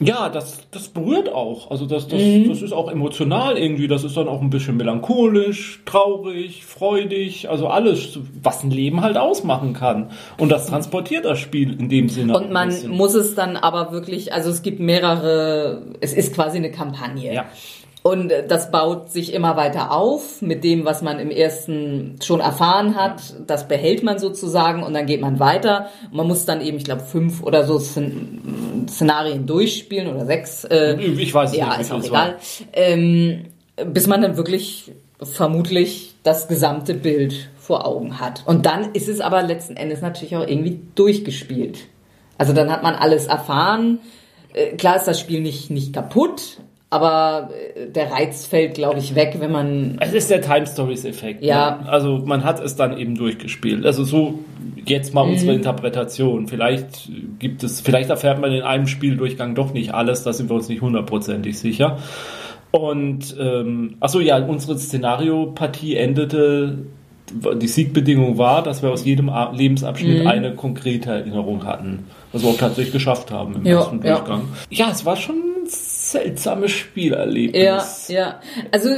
ja, das, das berührt auch. Also das, das, mhm. das ist auch emotional irgendwie. Das ist dann auch ein bisschen melancholisch, traurig, freudig. Also alles, was ein Leben halt ausmachen kann. Und das transportiert das Spiel in dem Sinne. Und man muss es dann aber wirklich, also es gibt mehrere, es ist quasi eine Kampagne. Ja. Und das baut sich immer weiter auf mit dem, was man im ersten schon erfahren hat. Das behält man sozusagen und dann geht man weiter. Und man muss dann eben, ich glaube, fünf oder so Szenarien durchspielen oder sechs. Äh, ich weiß ja, nicht. Ja, ist auch egal. Ähm, bis man dann wirklich vermutlich das gesamte Bild vor Augen hat. Und dann ist es aber letzten Endes natürlich auch irgendwie durchgespielt. Also dann hat man alles erfahren. Äh, klar ist das Spiel nicht, nicht kaputt, aber äh, der Reiz fällt, glaube ich, weg, wenn man. Es ist der Time Stories Effekt. Ja. Ne? Also man hat es dann eben durchgespielt. Also so jetzt mal unsere mhm. Interpretation. Vielleicht gibt es, vielleicht erfährt man in einem Spieldurchgang doch nicht alles. Da sind wir uns nicht hundertprozentig sicher. Und ähm, achso, ja, unsere Szenariopartie endete die Siegbedingung war, dass wir aus jedem Lebensabschnitt mhm. eine konkrete Erinnerung hatten. Was wir auch tatsächlich geschafft haben im ja, ersten Durchgang. Ja. ja, es war schon seltsames Spielerlebnis. Ja, ja. Also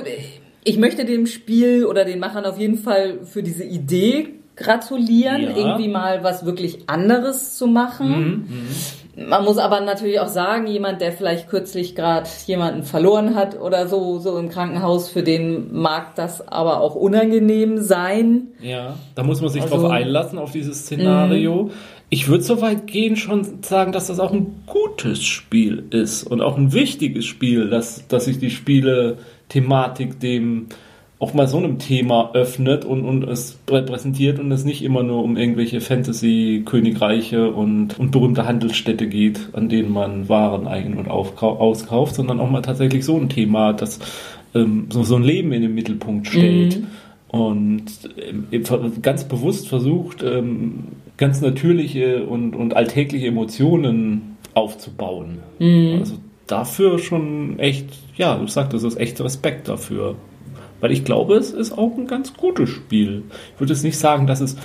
ich möchte dem Spiel oder den Machern auf jeden Fall für diese Idee gratulieren, ja. irgendwie mal was wirklich anderes zu machen. Mhm, mhm. Man muss aber natürlich auch sagen, jemand, der vielleicht kürzlich gerade jemanden verloren hat oder so, so im Krankenhaus, für den mag das aber auch unangenehm sein. Ja, da muss man sich also, drauf einlassen, auf dieses Szenario. Mhm. Ich würde so weit gehen, schon sagen, dass das auch ein gutes Spiel ist und auch ein wichtiges Spiel, dass, dass sich die Spiele-Thematik dem auch mal so einem Thema öffnet und, und es repräsentiert und es nicht immer nur um irgendwelche Fantasy-Königreiche und, und berühmte Handelsstädte geht, an denen man Waren ein- und auskauft, sondern auch mal tatsächlich so ein Thema, das ähm, so, so ein Leben in den Mittelpunkt stellt. Mhm. Und äh, ganz bewusst versucht, ähm, ganz natürliche und, und alltägliche Emotionen aufzubauen. Also dafür schon echt, ja, du sagtest, es ist echt Respekt dafür. Weil ich glaube, es ist auch ein ganz gutes Spiel. Ich würde jetzt nicht sagen, dass es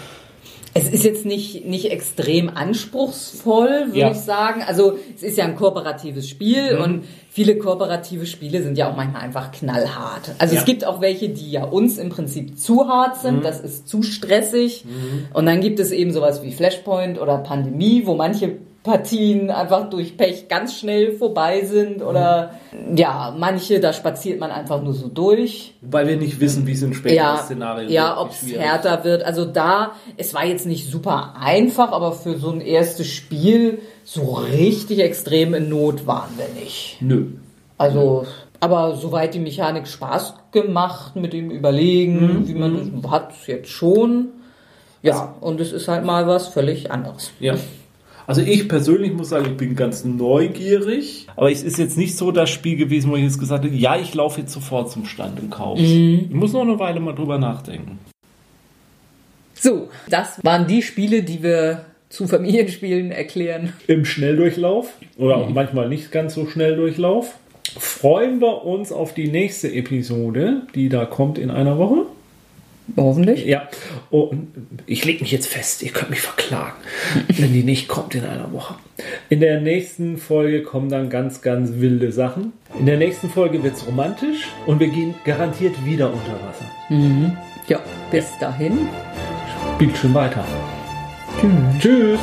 Es ist jetzt nicht, nicht extrem anspruchsvoll, würde Ja. ich sagen. Also es ist ja ein kooperatives Spiel Mhm. und viele kooperative Spiele sind ja auch manchmal einfach knallhart. Also Ja. es gibt auch welche, die ja uns im Prinzip zu hart sind, Mhm. das ist zu stressig. Und dann gibt es eben sowas wie Flashpoint oder Pandemie, wo manche Partien einfach durch Pech ganz schnell vorbei sind oder Mhm. ja, manche, da spaziert man einfach nur so durch. Weil wir nicht wissen, wie es in späteren Ja, Szenarien ja ob es härter wird. Also da, es war jetzt nicht super einfach, aber für so ein erstes Spiel so richtig extrem in Not waren wir nicht. Nö. Also, aber soweit die Mechanik Spaß gemacht mit dem Überlegen, wie man das hat, jetzt schon. Ja, und es ist halt mal was völlig anderes. Ja. Also ich persönlich muss sagen, ich bin ganz neugierig. Aber es ist jetzt nicht so das Spiel gewesen, wo ich jetzt gesagt habe, ja, ich laufe jetzt sofort zum Stand und kaufe Ich muss noch eine Weile mal drüber nachdenken. So, das waren die Spiele, die wir zu Familienspielen erklären. Im Schnelldurchlauf oder auch manchmal nicht ganz so Schnelldurchlauf freuen wir uns auf die nächste Episode, die da kommt in einer Woche. Hoffentlich. Ja, und ich lege mich jetzt fest, ihr könnt mich verklagen, wenn die nicht kommt in einer Woche. In der nächsten Folge kommen dann ganz, ganz wilde Sachen. In der nächsten Folge wird es romantisch und wir gehen garantiert wieder unter Wasser. Ja, bis dahin. Spielt schon weiter. Tschüss.